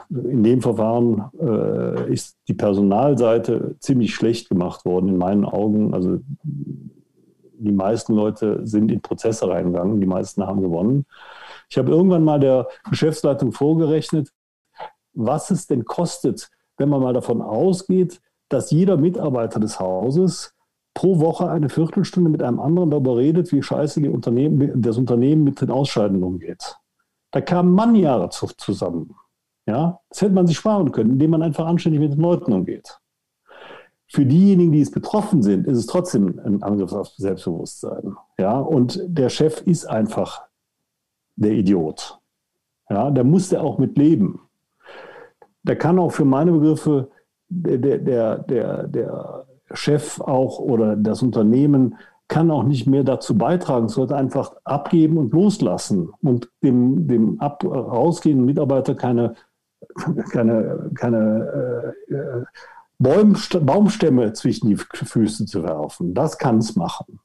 S1: in dem Verfahren äh, ist die Personalseite ziemlich schlecht gemacht worden in meinen Augen. Also die meisten Leute sind in Prozesse reingegangen, die meisten haben gewonnen. Ich habe irgendwann mal der Geschäftsleitung vorgerechnet, was es denn kostet, wenn man mal davon ausgeht, dass jeder Mitarbeiter des Hauses pro Woche eine Viertelstunde mit einem anderen darüber redet, wie scheiße die Unternehmen, das Unternehmen mit den Ausscheiden umgeht. Da kamen Mannjahre zusammen. Ja, das hätte man sich sparen können, indem man einfach anständig mit den Leuten umgeht. Für diejenigen, die es betroffen sind, ist es trotzdem ein Angriff auf Selbstbewusstsein. Ja, und der Chef ist einfach der Idiot. Ja, da muss der auch mit leben der kann auch für meine Begriffe der, der, der, der Chef auch oder das Unternehmen kann auch nicht mehr dazu beitragen, sollte einfach abgeben und loslassen und dem, dem ab, rausgehenden Mitarbeiter keine, keine, keine äh, äh Baumstämme zwischen die Füße zu werfen. Das kann es machen.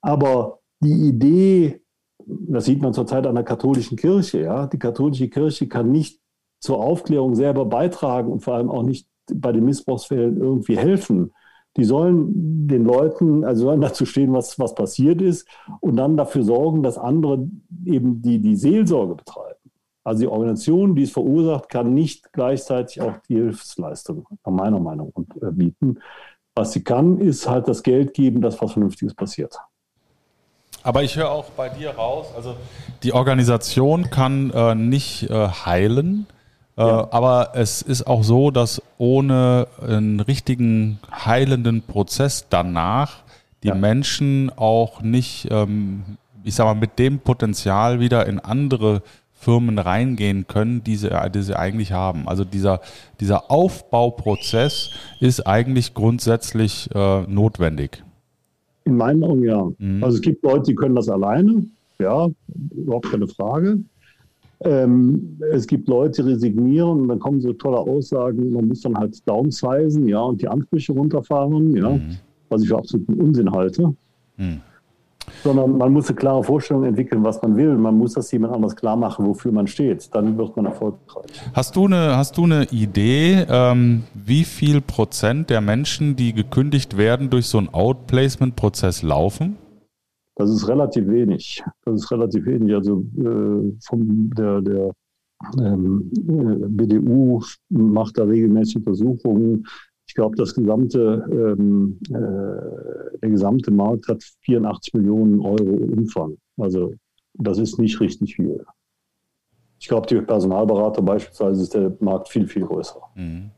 S1: Aber die Idee, das sieht man zurzeit an der katholischen Kirche, ja, die katholische Kirche kann nicht zur Aufklärung selber beitragen und vor allem auch nicht bei den Missbrauchsfällen irgendwie helfen. Die sollen den Leuten, also sollen dazu stehen, was, was passiert ist und dann dafür sorgen, dass andere eben die, die Seelsorge betreiben. Also die Organisation, die es verursacht, kann nicht gleichzeitig auch die Hilfsleistung, nach meiner Meinung, äh, bieten. Was sie kann, ist halt das Geld geben, dass was Vernünftiges passiert.
S2: Aber ich höre auch bei dir raus, also die Organisation kann äh, nicht äh, heilen, ja. aber es ist auch so, dass ohne einen richtigen heilenden Prozess danach die ja. Menschen auch nicht, ähm, ich sag mal, mit dem Potenzial wieder in andere Firmen reingehen können, die sie, die sie eigentlich haben. Also dieser, dieser Aufbauprozess ist eigentlich grundsätzlich äh, notwendig.
S1: In meinen Augen ja. Mhm. Also es gibt Leute, die können das alleine, ja, überhaupt keine Frage. Ähm, es gibt Leute, die resignieren und dann kommen so tolle Aussagen, man muss dann halt downsizen, ja, und die Ansprüche runterfahren, ja, mhm. was ich für absoluten Unsinn halte. Mhm. Sondern man muss eine klare Vorstellung entwickeln, was man will. Man muss das jemand anders klar machen, wofür man steht. Dann wird man erfolgreich.
S2: Hast du eine, hast du eine Idee, ähm, wie viel Prozent der Menschen, die gekündigt werden, durch so einen Outplacement-Prozess laufen?
S1: Das ist relativ wenig. Das ist relativ wenig. Also äh, vom der, der ähm, äh, BDU macht da regelmäßig Untersuchungen. Ich glaube, das gesamte, ähm, äh, der gesamte Markt hat 84 Millionen Euro Umfang. Also das ist nicht richtig viel. Ich glaube, die Personalberater beispielsweise ist der Markt viel, viel größer.
S2: Mhm.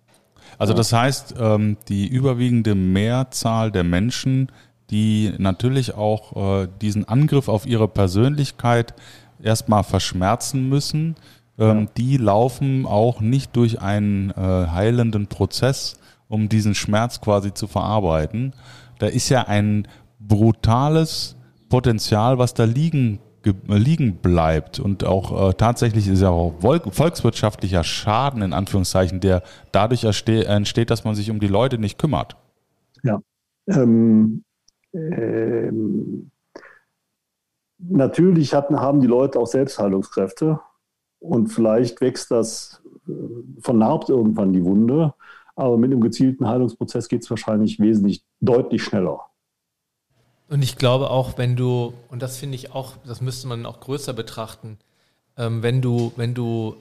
S2: Also das heißt, ähm, die überwiegende Mehrzahl der Menschen, die natürlich auch äh, diesen Angriff auf ihre Persönlichkeit erstmal verschmerzen müssen, ähm, ja. die laufen auch nicht durch einen äh, heilenden Prozess, um diesen Schmerz quasi zu verarbeiten. Da ist ja ein brutales Potenzial, was da liegen liegen bleibt und auch äh, tatsächlich ist ja auch volkswirtschaftlicher Schaden in Anführungszeichen, der dadurch entsteht, dass man sich um die Leute nicht kümmert.
S1: Ja. Ähm, ähm, natürlich hat, haben die Leute auch Selbstheilungskräfte und vielleicht wächst das, äh, vernarbt irgendwann die Wunde, aber mit einem gezielten Heilungsprozess geht es wahrscheinlich wesentlich deutlich schneller.
S4: Und ich glaube auch, wenn du, und das finde ich auch, das müsste man auch größer betrachten, ähm, wenn du, wenn du,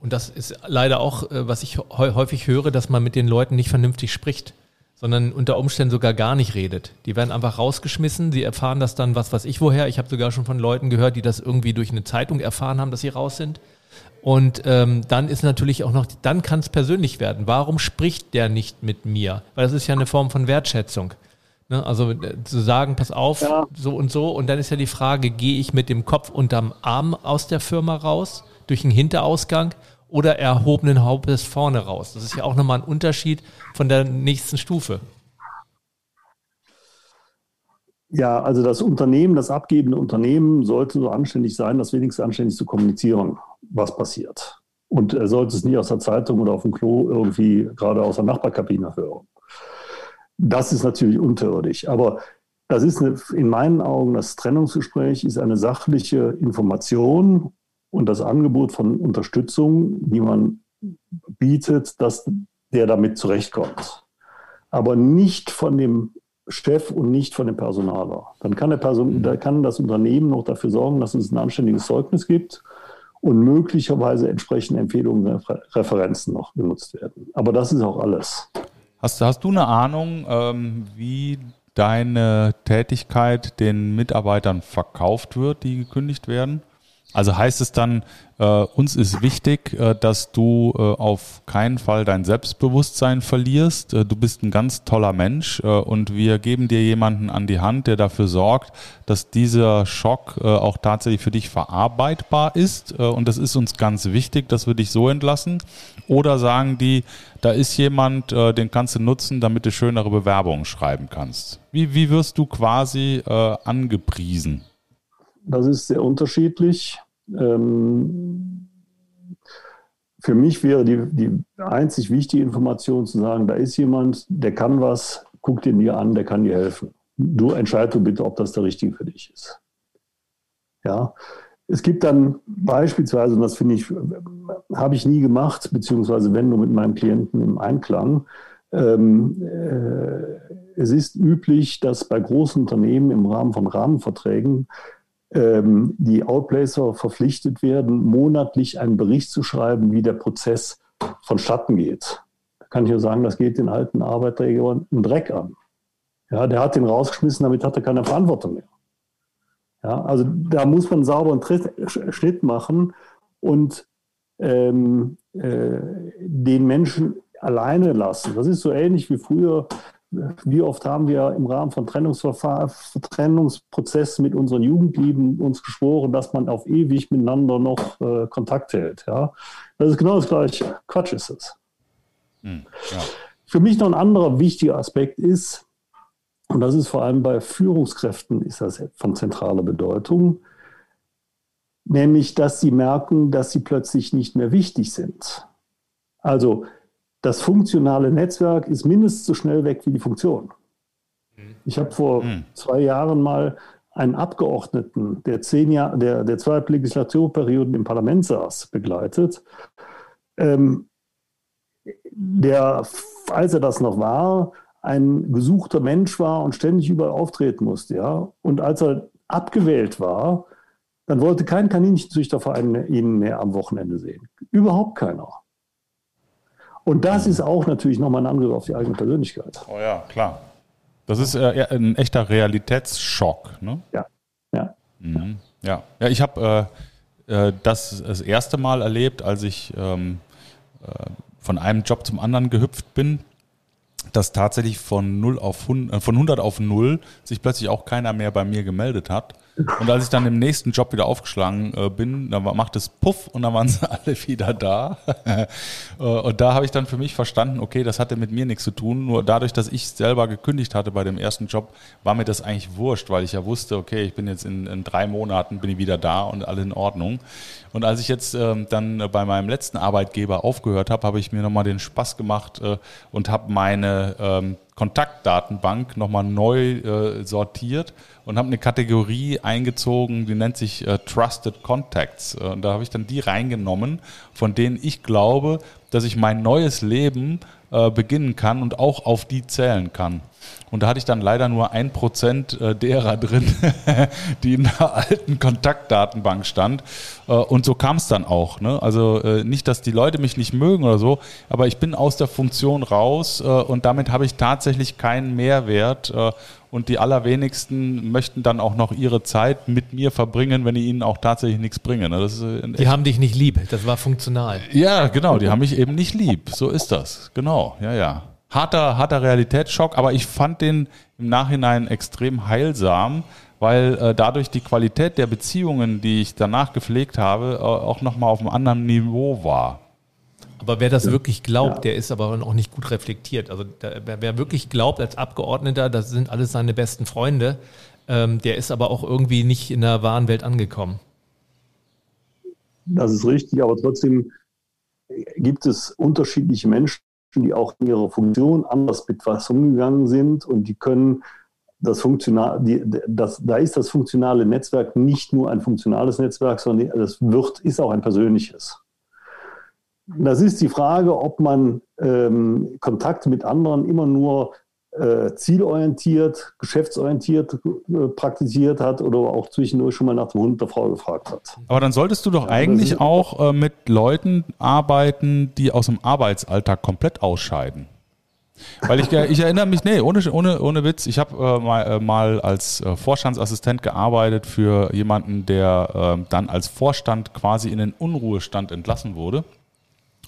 S4: und das ist leider auch, äh, was ich häufig höre, dass man mit den Leuten nicht vernünftig spricht, sondern unter Umständen sogar gar nicht redet. Die werden einfach rausgeschmissen, sie erfahren das dann, was weiß ich woher. Ich habe sogar schon von Leuten gehört, die das irgendwie durch eine Zeitung erfahren haben, dass sie raus sind. Und ähm, dann ist natürlich auch noch, dann kann es persönlich werden. Warum spricht der nicht mit mir? Weil das ist ja eine Form von Wertschätzung. Ne? Also äh, zu sagen, pass auf, ja. so und so. Und dann ist ja die Frage, gehe ich mit dem Kopf unterm Arm aus der Firma raus, durch einen Hinterausgang oder erhobenen Hauptes vorne raus? Das ist ja auch nochmal ein Unterschied von der nächsten Stufe.
S1: Ja, also das Unternehmen, das abgebende Unternehmen sollte so anständig sein, das wenigstens anständig zu kommunizieren, was passiert. Und er sollte es nie aus der Zeitung oder auf dem Klo irgendwie gerade aus der Nachbarkabine hören. Das ist natürlich unterirdisch. Aber das ist eine, in meinen Augen, das Trennungsgespräch ist eine sachliche Information und das Angebot von Unterstützung, die man bietet, dass der damit zurechtkommt. Aber nicht von dem Chef und nicht von dem Personaler. Dann kann, der Person, da kann das Unternehmen noch dafür sorgen, dass es ein anständiges Zeugnis gibt und möglicherweise entsprechende Empfehlungen, Referenzen noch genutzt werden. Aber das ist auch alles.
S2: Hast, hast du eine Ahnung, ähm, wie deine Tätigkeit den Mitarbeitern verkauft wird, die gekündigt werden? Also heißt es dann, äh, uns ist wichtig, äh, dass du äh, auf keinen Fall dein Selbstbewusstsein verlierst. Äh, du bist ein ganz toller Mensch äh, und wir geben dir jemanden an die Hand, der dafür sorgt, dass dieser Schock äh, auch tatsächlich für dich verarbeitbar ist. und das ist uns ganz wichtig, dass wir dich so entlassen. Oder sagen die, da ist jemand, den kannst du nutzen, damit du schönere Bewerbungen schreiben kannst. Wie, wie wirst du quasi angepriesen?
S1: Das ist sehr unterschiedlich. Ähm, für mich wäre die, die einzig wichtige Information zu sagen, da ist jemand, der kann was, guck den dir an, der kann dir helfen. Du entscheidest bitte, ob das der Richtige für dich ist. Ja, es gibt dann beispielsweise, und das finde ich, habe ich nie gemacht, beziehungsweise wenn nur mit meinem Klienten im Einklang, ähm, äh, es ist üblich, dass bei großen Unternehmen im Rahmen von Rahmenverträgen ähm, die Outplacer verpflichtet werden, monatlich einen Bericht zu schreiben, wie der Prozess vonstatten geht. Da kann ich nur sagen, das geht den alten Arbeitnehmern einen Dreck an. Ja, der hat den rausgeschmissen, damit hat er keine Verantwortung mehr. Ja, also da muss man einen sauberen Tritt, Schnitt machen und ähm, äh, den Menschen alleine lassen. Das ist so ähnlich wie früher wie oft haben wir im Rahmen von Trennungsverfahren, Trennungsprozessen mit unseren Jugendlieben uns geschworen, dass man auf ewig miteinander noch äh, Kontakt hält. Ja? Das ist genau das Gleiche. Quatsch ist es. Hm, ja. Für mich noch ein anderer wichtiger Aspekt ist, und das ist vor allem bei Führungskräften ist das von zentraler Bedeutung, nämlich, dass sie merken, dass sie plötzlich nicht mehr wichtig sind. Also das funktionale Netzwerk ist mindestens so schnell weg wie die Funktion. Ich habe vor mhm. zwei Jahren mal einen Abgeordneten, der zehn Jahre, der, der zwei Legislaturperioden im Parlament saß, begleitet, ähm, der, als er das noch war, ein gesuchter Mensch war und ständig überall auftreten musste. Ja? Und als er abgewählt war, dann wollte kein Kaninchenzüchterverein ihn mehr am Wochenende sehen. Überhaupt keiner. Und das ist auch natürlich nochmal ein Angriff auf die eigene Persönlichkeit.
S2: Oh ja, klar. Das ist äh, ein echter Realitätsschock, ne?
S1: Ja. Ja.
S2: Mhm. Ja. ja, ich habe äh, äh, das das erste Mal erlebt, als ich ähm, äh, von einem Job zum anderen gehüpft bin. dass tatsächlich von 0 auf 100, äh, von 100 auf 0 sich plötzlich auch keiner mehr bei mir gemeldet hat. Und als ich dann im nächsten Job wieder aufgeschlagen äh, bin, dann macht es Puff und dann waren sie alle wieder da. Äh, und da habe ich dann für mich verstanden, okay, das hatte mit mir nichts zu tun. Nur dadurch, dass ich selber gekündigt hatte bei dem ersten Job, war mir das eigentlich wurscht, weil ich ja wusste, okay, ich bin jetzt in, in drei Monaten, bin ich wieder da und alle in Ordnung. Und als ich jetzt ähm, dann bei meinem letzten Arbeitgeber aufgehört habe, habe ich mir nochmal den Spaß gemacht äh, und habe meine ähm, Kontaktdatenbank nochmal neu äh, sortiert und habe eine Kategorie eingezogen, die nennt sich äh, Trusted Contacts. Äh, und da habe ich dann die reingenommen, von denen ich glaube, dass ich mein neues Leben äh, beginnen kann und auch auf die zählen kann. Und da hatte ich dann leider nur ein Prozent äh, derer drin, die in der alten Kontaktdatenbank stand. Äh, und so kam es dann auch. Ne? Also äh, nicht, dass die Leute mich nicht mögen oder so, aber ich bin aus der Funktion raus und damit habe ich tatsächlich keinen Mehrwert. Und die allerwenigsten möchten dann auch noch ihre Zeit mit mir verbringen, wenn ich ihnen auch tatsächlich nichts bringe. Ne?
S4: die haben dich nicht lieb, das war funktional.
S2: Ja, genau, die haben mich eben nicht lieb. So ist das. Genau, ja, ja harter, harter Realitätsschock, aber ich fand den im Nachhinein extrem heilsam, weil äh, dadurch die Qualität der Beziehungen, die ich danach gepflegt habe, äh, auch nochmal auf einem anderen Niveau war.
S4: Aber wer das wirklich glaubt, ja. der ist aber auch nicht gut reflektiert. Also der, wer wirklich glaubt als Abgeordneter, das sind alles seine besten Freunde, ähm, der ist aber auch irgendwie nicht in der wahren Welt angekommen.
S1: Das ist richtig, aber trotzdem gibt es unterschiedliche Menschen, die auch in ihrer Funktion anders mit was umgegangen sind und die können das funktional, die, das, da ist das funktionale Netzwerk nicht nur ein funktionales Netzwerk, sondern das wird, ist auch ein persönliches. Das ist die Frage, ob man ähm, Kontakt mit anderen immer nur äh, zielorientiert, geschäftsorientiert äh, praktiziert hat oder auch zwischendurch schon mal nach dem Hund der Frau gefragt hat.
S2: Aber dann solltest du doch eigentlich auch äh, mit Leuten arbeiten, die aus dem Arbeitsalltag komplett ausscheiden. Weil ich, ich erinnere mich, nee, ohne, ohne, ohne Witz, ich habe äh, mal, äh, mal als äh, Vorstandsassistent gearbeitet für jemanden, der dann als Vorstand quasi in den Unruhestand entlassen wurde.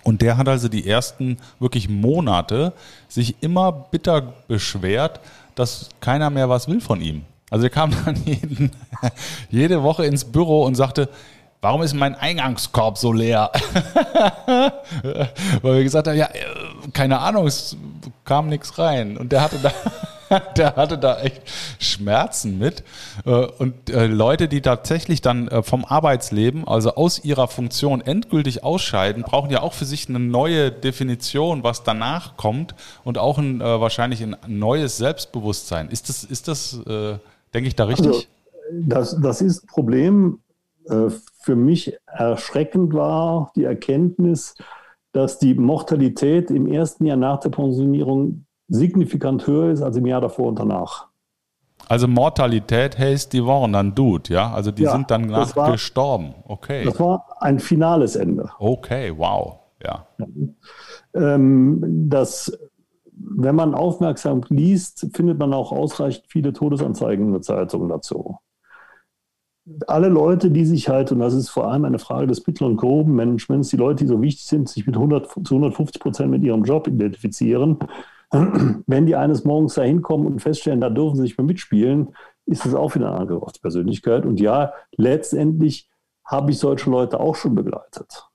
S2: Und der hat also die ersten wirklich Monate sich immer bitter beschwert, dass keiner mehr was will von ihm. Also er kam dann jeden, jede Woche ins Büro und sagte, warum ist mein Eingangskorb so leer? Weil wir gesagt haben, ja, äh, keine Ahnung, es kam nichts rein. Und der hatte da der hatte da echt Schmerzen mit. Äh, und äh, Leute, die tatsächlich dann äh, vom Arbeitsleben, also aus ihrer Funktion endgültig ausscheiden, brauchen ja auch für sich eine neue Definition, was danach kommt und auch ein, wahrscheinlich ein neues Selbstbewusstsein. Ist das, ist das denke ich, da richtig? Also,
S1: das, das ist ein Problem. Für mich erschreckend war die Erkenntnis, dass die Mortalität im ersten Jahr nach der Pensionierung signifikant höher ist als im Jahr davor und danach.
S2: Also Mortalität heißt, die waren dann Dude, ja? Also die ja, sind dann nach war, gestorben. Okay.
S1: Das war ein finales Ende.
S2: Okay, wow. Ja.
S1: Ähm, das, wenn man aufmerksam liest, findet man auch ausreichend viele Todesanzeigen in der Zeitung dazu. Alle Leute, die sich halt, und das ist vor allem eine Frage des Mittel- und Grobenmanagements, die Leute, die so wichtig sind, sich mit 100, zu 150 Prozent mit ihrem Job identifizieren, wenn die eines Morgens da hinkommen und feststellen, da dürfen sie nicht mehr mitspielen, ist das auch wieder eine Angriffspersönlichkeit. Und ja, letztendlich habe ich solche Leute auch schon begleitet.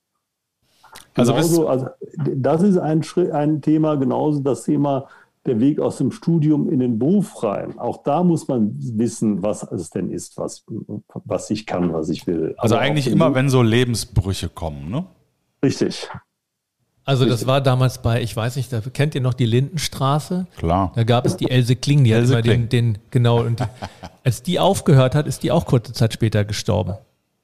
S1: Also, genauso, also das ist ein, ein Thema, genauso das Thema der Weg aus dem Studium in den Beruf rein. Auch da muss man wissen, was es denn ist, was, was ich kann, was ich will.
S2: Also Aber eigentlich immer, wenn so Lebensbrüche kommen, ne?
S1: Richtig.
S4: Also das war damals bei, ich weiß nicht, da kennt ihr noch die Lindenstraße?
S2: Klar.
S4: Da gab es die Else Kling, die Else hat immer den, den, genau, und die, als die aufgehört hat, ist die auch kurze Zeit später gestorben.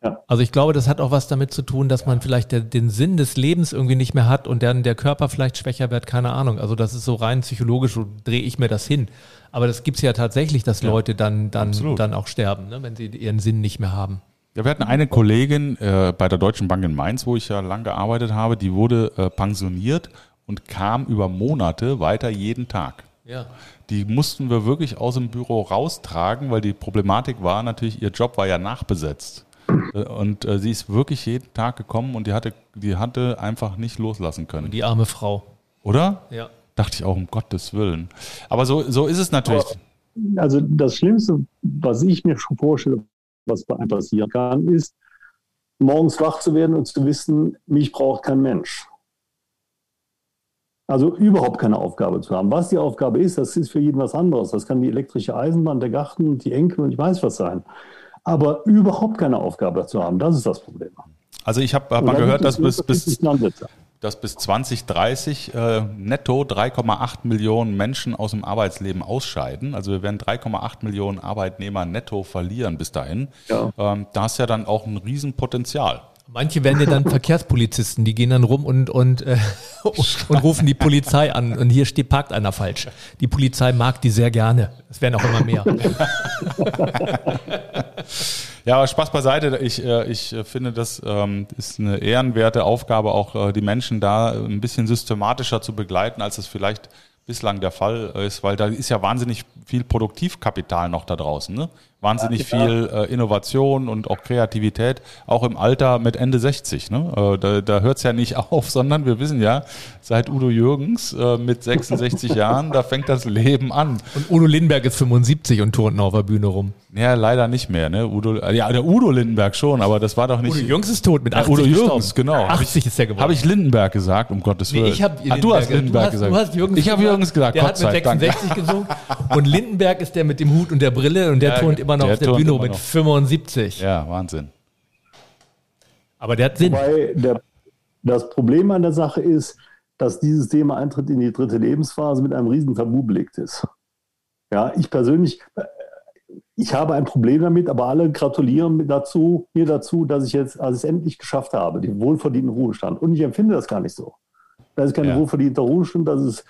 S4: Ja. Also ich glaube, das hat auch was damit zu tun, dass man vielleicht der, den Sinn des Lebens irgendwie nicht mehr hat und dann der Körper vielleicht schwächer wird, keine Ahnung. Also das ist so rein psychologisch, so drehe ich mir das hin. Aber das gibt's ja tatsächlich, dass ja. Leute dann, dann, dann auch sterben, ne, wenn sie ihren Sinn nicht mehr haben.
S2: Ja, wir hatten eine Kollegin äh, bei der Deutschen Bank in Mainz, wo ich ja lang gearbeitet habe, die wurde äh, pensioniert und kam über Monate weiter jeden Tag. Ja. Die mussten wir wirklich aus dem Büro raustragen, weil die Problematik war natürlich, ihr Job war ja nachbesetzt. Äh, und äh, sie ist wirklich jeden Tag gekommen und die hatte, die hatte einfach nicht loslassen können.
S4: Die arme Frau.
S2: Oder?
S4: Ja.
S2: dachte ich auch, um Gottes Willen. Aber so, so ist es natürlich.
S1: Aber, also das Schlimmste, was ich mir schon vorstelle, was bei einem passieren kann, ist, morgens wach zu werden und zu wissen, mich braucht kein Mensch. Also überhaupt keine Aufgabe zu haben. Was die Aufgabe ist, das ist für jeden was anderes. Das kann die elektrische Eisenbahn, der Garten, die Enkel und ich weiß was sein. Aber überhaupt keine Aufgabe zu haben, das ist das Problem.
S2: Also ich habe hab mal gehört, dass bis, bis, dass bis 2030 äh, netto 3,8 Millionen Menschen aus dem Arbeitsleben ausscheiden. Also wir werden 3,8 Millionen Arbeitnehmer netto verlieren bis dahin. Ja. Ähm, da ist ja dann auch ein Riesenpotenzial.
S4: Manche werden ja dann Verkehrspolizisten, die gehen dann rum und, und, äh, und rufen die Polizei an. Und hier steht, parkt einer falsch. Die Polizei mag die sehr gerne. Es werden auch immer mehr.
S2: ja, aber Spaß beiseite. Ich, äh, ich finde, das ähm, ist eine ehrenwerte Aufgabe, auch äh, die Menschen da ein bisschen systematischer zu begleiten, als es vielleicht bislang der Fall ist, weil da ist ja wahnsinnig viel Produktivkapital noch da draußen. Ne? wahnsinnig ja, viel äh, Innovation und auch Kreativität, auch im Alter mit Ende 60. Ne? Äh, da da hört es ja nicht auf, sondern wir wissen ja, seit Udo Jürgens äh, mit 66 Jahren, da fängt das Leben an.
S4: Und Udo Lindenberg ist 75 und turnt auf der Bühne rum.
S2: Ja, leider nicht mehr. Ne? Udo, ja, der Udo Lindenberg schon, aber das war doch nicht.
S4: Udo Jürgens ist tot mit 80
S2: ja, Udo Jürgens, genau.
S4: 80 ich, ist der geworden.
S2: Habe ich Lindenberg gesagt, um Gottes Willen. Nee,
S4: ich habe
S2: ah, du hast Lindenberg gesagt. Du hast
S4: Jürgens
S2: ich habe Jürgens gesagt.
S4: Der Gott hat mit 66 Dank. gesungen. Und Lindenberg ist der mit dem Hut und der Brille und der ja, turnt immer noch auf der Bühne mit 75.
S2: Ja, Wahnsinn.
S4: Aber der hat Sinn.
S1: Wobei der, das Problem an der Sache ist, dass dieses Thema Eintritt in die dritte Lebensphase mit einem riesen Tabu belegt ist. Ja, ich persönlich, ich habe ein Problem damit, aber alle gratulieren mir dazu, mir dazu, dass ich jetzt also es endlich geschafft habe, den wohlverdienten Ruhestand. Und ich empfinde das gar nicht so. Das ist kein ja. wohlverdienter Ruhestand, das ist,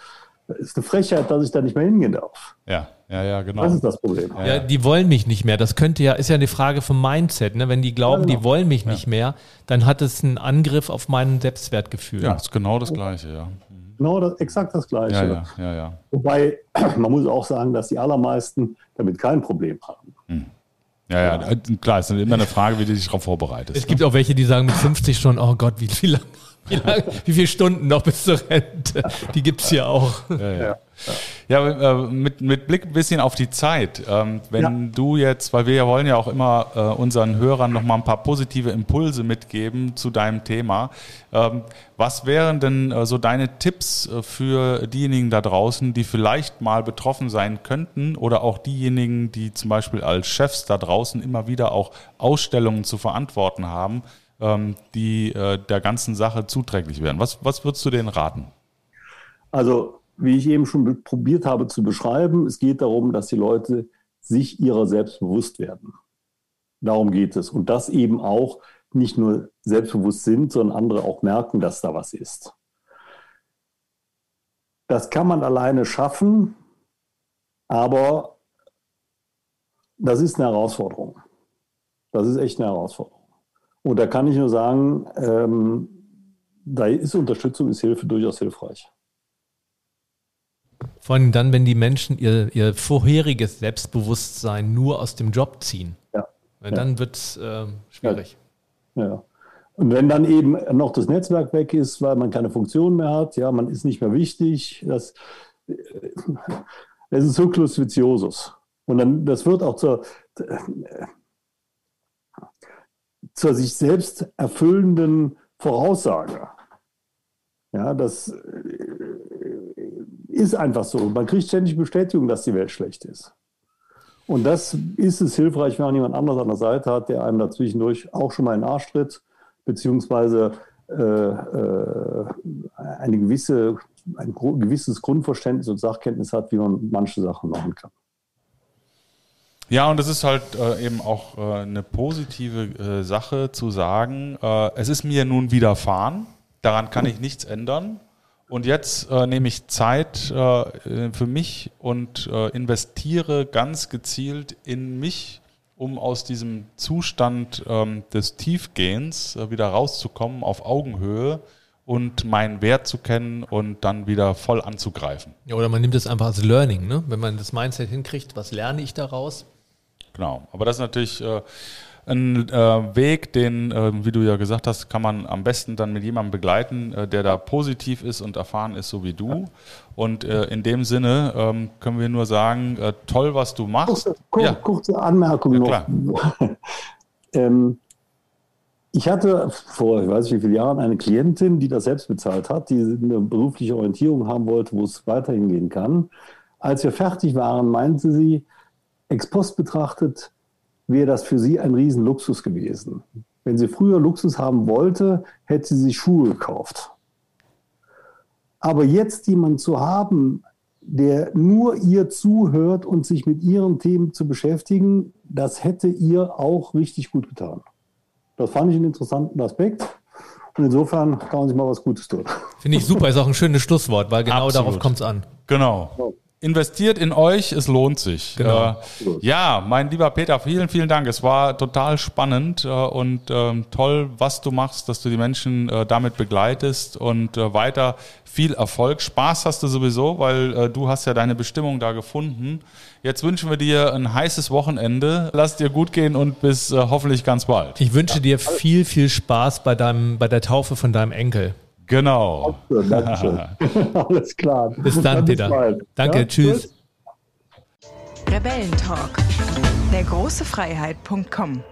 S1: das ist eine Frechheit, dass ich da nicht mehr hingehen darf.
S2: Ja. Ja, ja, genau.
S1: Das ist das Problem.
S4: Ja, ja, die wollen mich nicht mehr. Das könnte ja, ist ja eine Frage vom Mindset. Ne? Wenn die glauben, ja, genau. die wollen mich nicht mehr, dann hat es einen Angriff auf mein Selbstwertgefühl.
S2: Ja, ist genau das Gleiche, ja.
S1: Genau, das, exakt das Gleiche.
S2: Ja, ja, ja, ja.
S1: Wobei, man muss auch sagen, dass die allermeisten damit kein Problem haben. Hm.
S2: Ja, ja, klar, es ist immer eine Frage, wie du dich darauf vorbereitest.
S4: Es ne? gibt auch welche, die sagen mit 50 schon, oh Gott, wie, wie lange wie, lang, wie viele Stunden noch bis zur Rente? Die gibt es ja auch.
S2: Ja, ja. ja äh, mit, mit Blick ein bisschen auf die Zeit. Ähm, wenn ja. du jetzt, weil wir ja wollen ja auch immer äh, unseren Hörern noch mal ein paar positive Impulse mitgeben zu deinem Thema. Ähm, was wären denn äh, so deine Tipps für diejenigen da draußen, die vielleicht mal betroffen sein könnten oder auch diejenigen, die zum Beispiel als Chefs da draußen immer wieder auch Ausstellungen zu verantworten haben? Ähm, die äh, der ganzen Sache zuträglich wären. Was, was würdest du denen raten?
S1: Also, wie ich eben schon probiert habe zu beschreiben, es geht darum, dass die Leute sich ihrer selbst bewusst werden. Darum geht es. Und das eben auch nicht nur selbstbewusst sind, sondern andere auch merken, dass da was ist. Das kann man alleine schaffen, aber das ist eine Herausforderung. Das ist echt eine Herausforderung. Und da kann ich nur sagen, ähm, da ist Unterstützung, ist Hilfe durchaus hilfreich.
S4: Vor allem dann, wenn die Menschen ihr, ihr vorheriges Selbstbewusstsein nur aus dem Job ziehen.
S1: Ja.
S4: Weil dann ja. wird es äh, schwierig.
S1: Ja. ja. Und wenn dann eben noch das Netzwerk weg ist, weil man keine Funktion mehr hat, ja, man ist nicht mehr wichtig, das, das ist ein Cyclus viciosus. Und dann, das wird auch zur, zur sich selbst erfüllenden Voraussage. Ja, das äh, ist einfach so. Man kriegt ständig Bestätigung, dass die Welt schlecht ist. Und das ist es hilfreich, wenn man jemand anderes an der Seite hat, der einem dazwischendurch auch schon mal in den Arsch tritt, beziehungsweise äh, äh, eine gewisse, ein gewisses Grundverständnis und Sachkenntnis hat, wie man manche Sachen machen kann.
S2: Ja, und es ist halt äh, eben auch äh, eine positive äh, Sache zu sagen, äh, es ist mir nun widerfahren, daran kann ich nichts ändern. Und jetzt äh, nehme ich Zeit äh, für mich und investiere ganz gezielt in mich, um aus diesem Zustand ähm, des Tiefgehens wieder rauszukommen auf Augenhöhe und meinen Wert zu kennen und dann wieder voll anzugreifen.
S4: Ja, oder man nimmt es einfach als Learning, ne? wenn man das Mindset hinkriegt, was lerne ich daraus?
S2: Genau. Aber das ist natürlich äh, ein äh, Weg, den, äh, wie du ja gesagt hast, kann man am besten dann mit jemandem begleiten, äh, der da positiv ist und erfahren ist, so wie du. Und äh, in dem Sinne ähm, können wir nur sagen, äh, toll, was du machst.
S1: Kurze, kur
S2: ja.
S1: kurze Anmerkung
S2: Ja,
S1: noch. ähm, ich hatte vor, ich weiß nicht wie viele Jahren, eine Klientin, die das selbst bezahlt hat, die eine berufliche Orientierung haben wollte, wo es weiterhin gehen kann. Als wir fertig waren, meinte sie, ex post betrachtet, wäre das für sie ein Riesenluxus gewesen. Wenn sie früher Luxus haben wollte, hätte sie sich Schuhe gekauft. Aber jetzt jemanden zu haben, der nur ihr zuhört und sich mit ihren Themen zu beschäftigen, das hätte ihr auch richtig gut getan. Das fand ich einen interessanten Aspekt. Und insofern kann man sich mal was Gutes tun.
S4: Finde ich super, ist auch ein schönes Schlusswort, weil genau
S2: Absolut.
S4: darauf kommt es an.
S2: Genau. Investiert in euch, es lohnt sich.
S4: Genau.
S2: Äh, ja, mein lieber Peter, vielen, vielen Dank. Es war total spannend äh, und ähm, toll, was du machst, dass du die Menschen äh, damit begleitest und äh, weiter viel Erfolg. Spaß hast du sowieso, weil äh, du hast ja deine Bestimmung da gefunden. Jetzt wünschen wir dir ein heißes Wochenende. Lass dir gut gehen und bis äh, hoffentlich ganz bald.
S4: Ich wünsche dir viel, viel Spaß bei, deinem, bei der Taufe von deinem Enkel.
S2: Genau.
S1: Dankeschön. Alles klar.
S4: Bis dann, Peter. Danke,
S1: Ja,
S4: tschüss.
S3: Rebellentalk. Der große Freiheit.com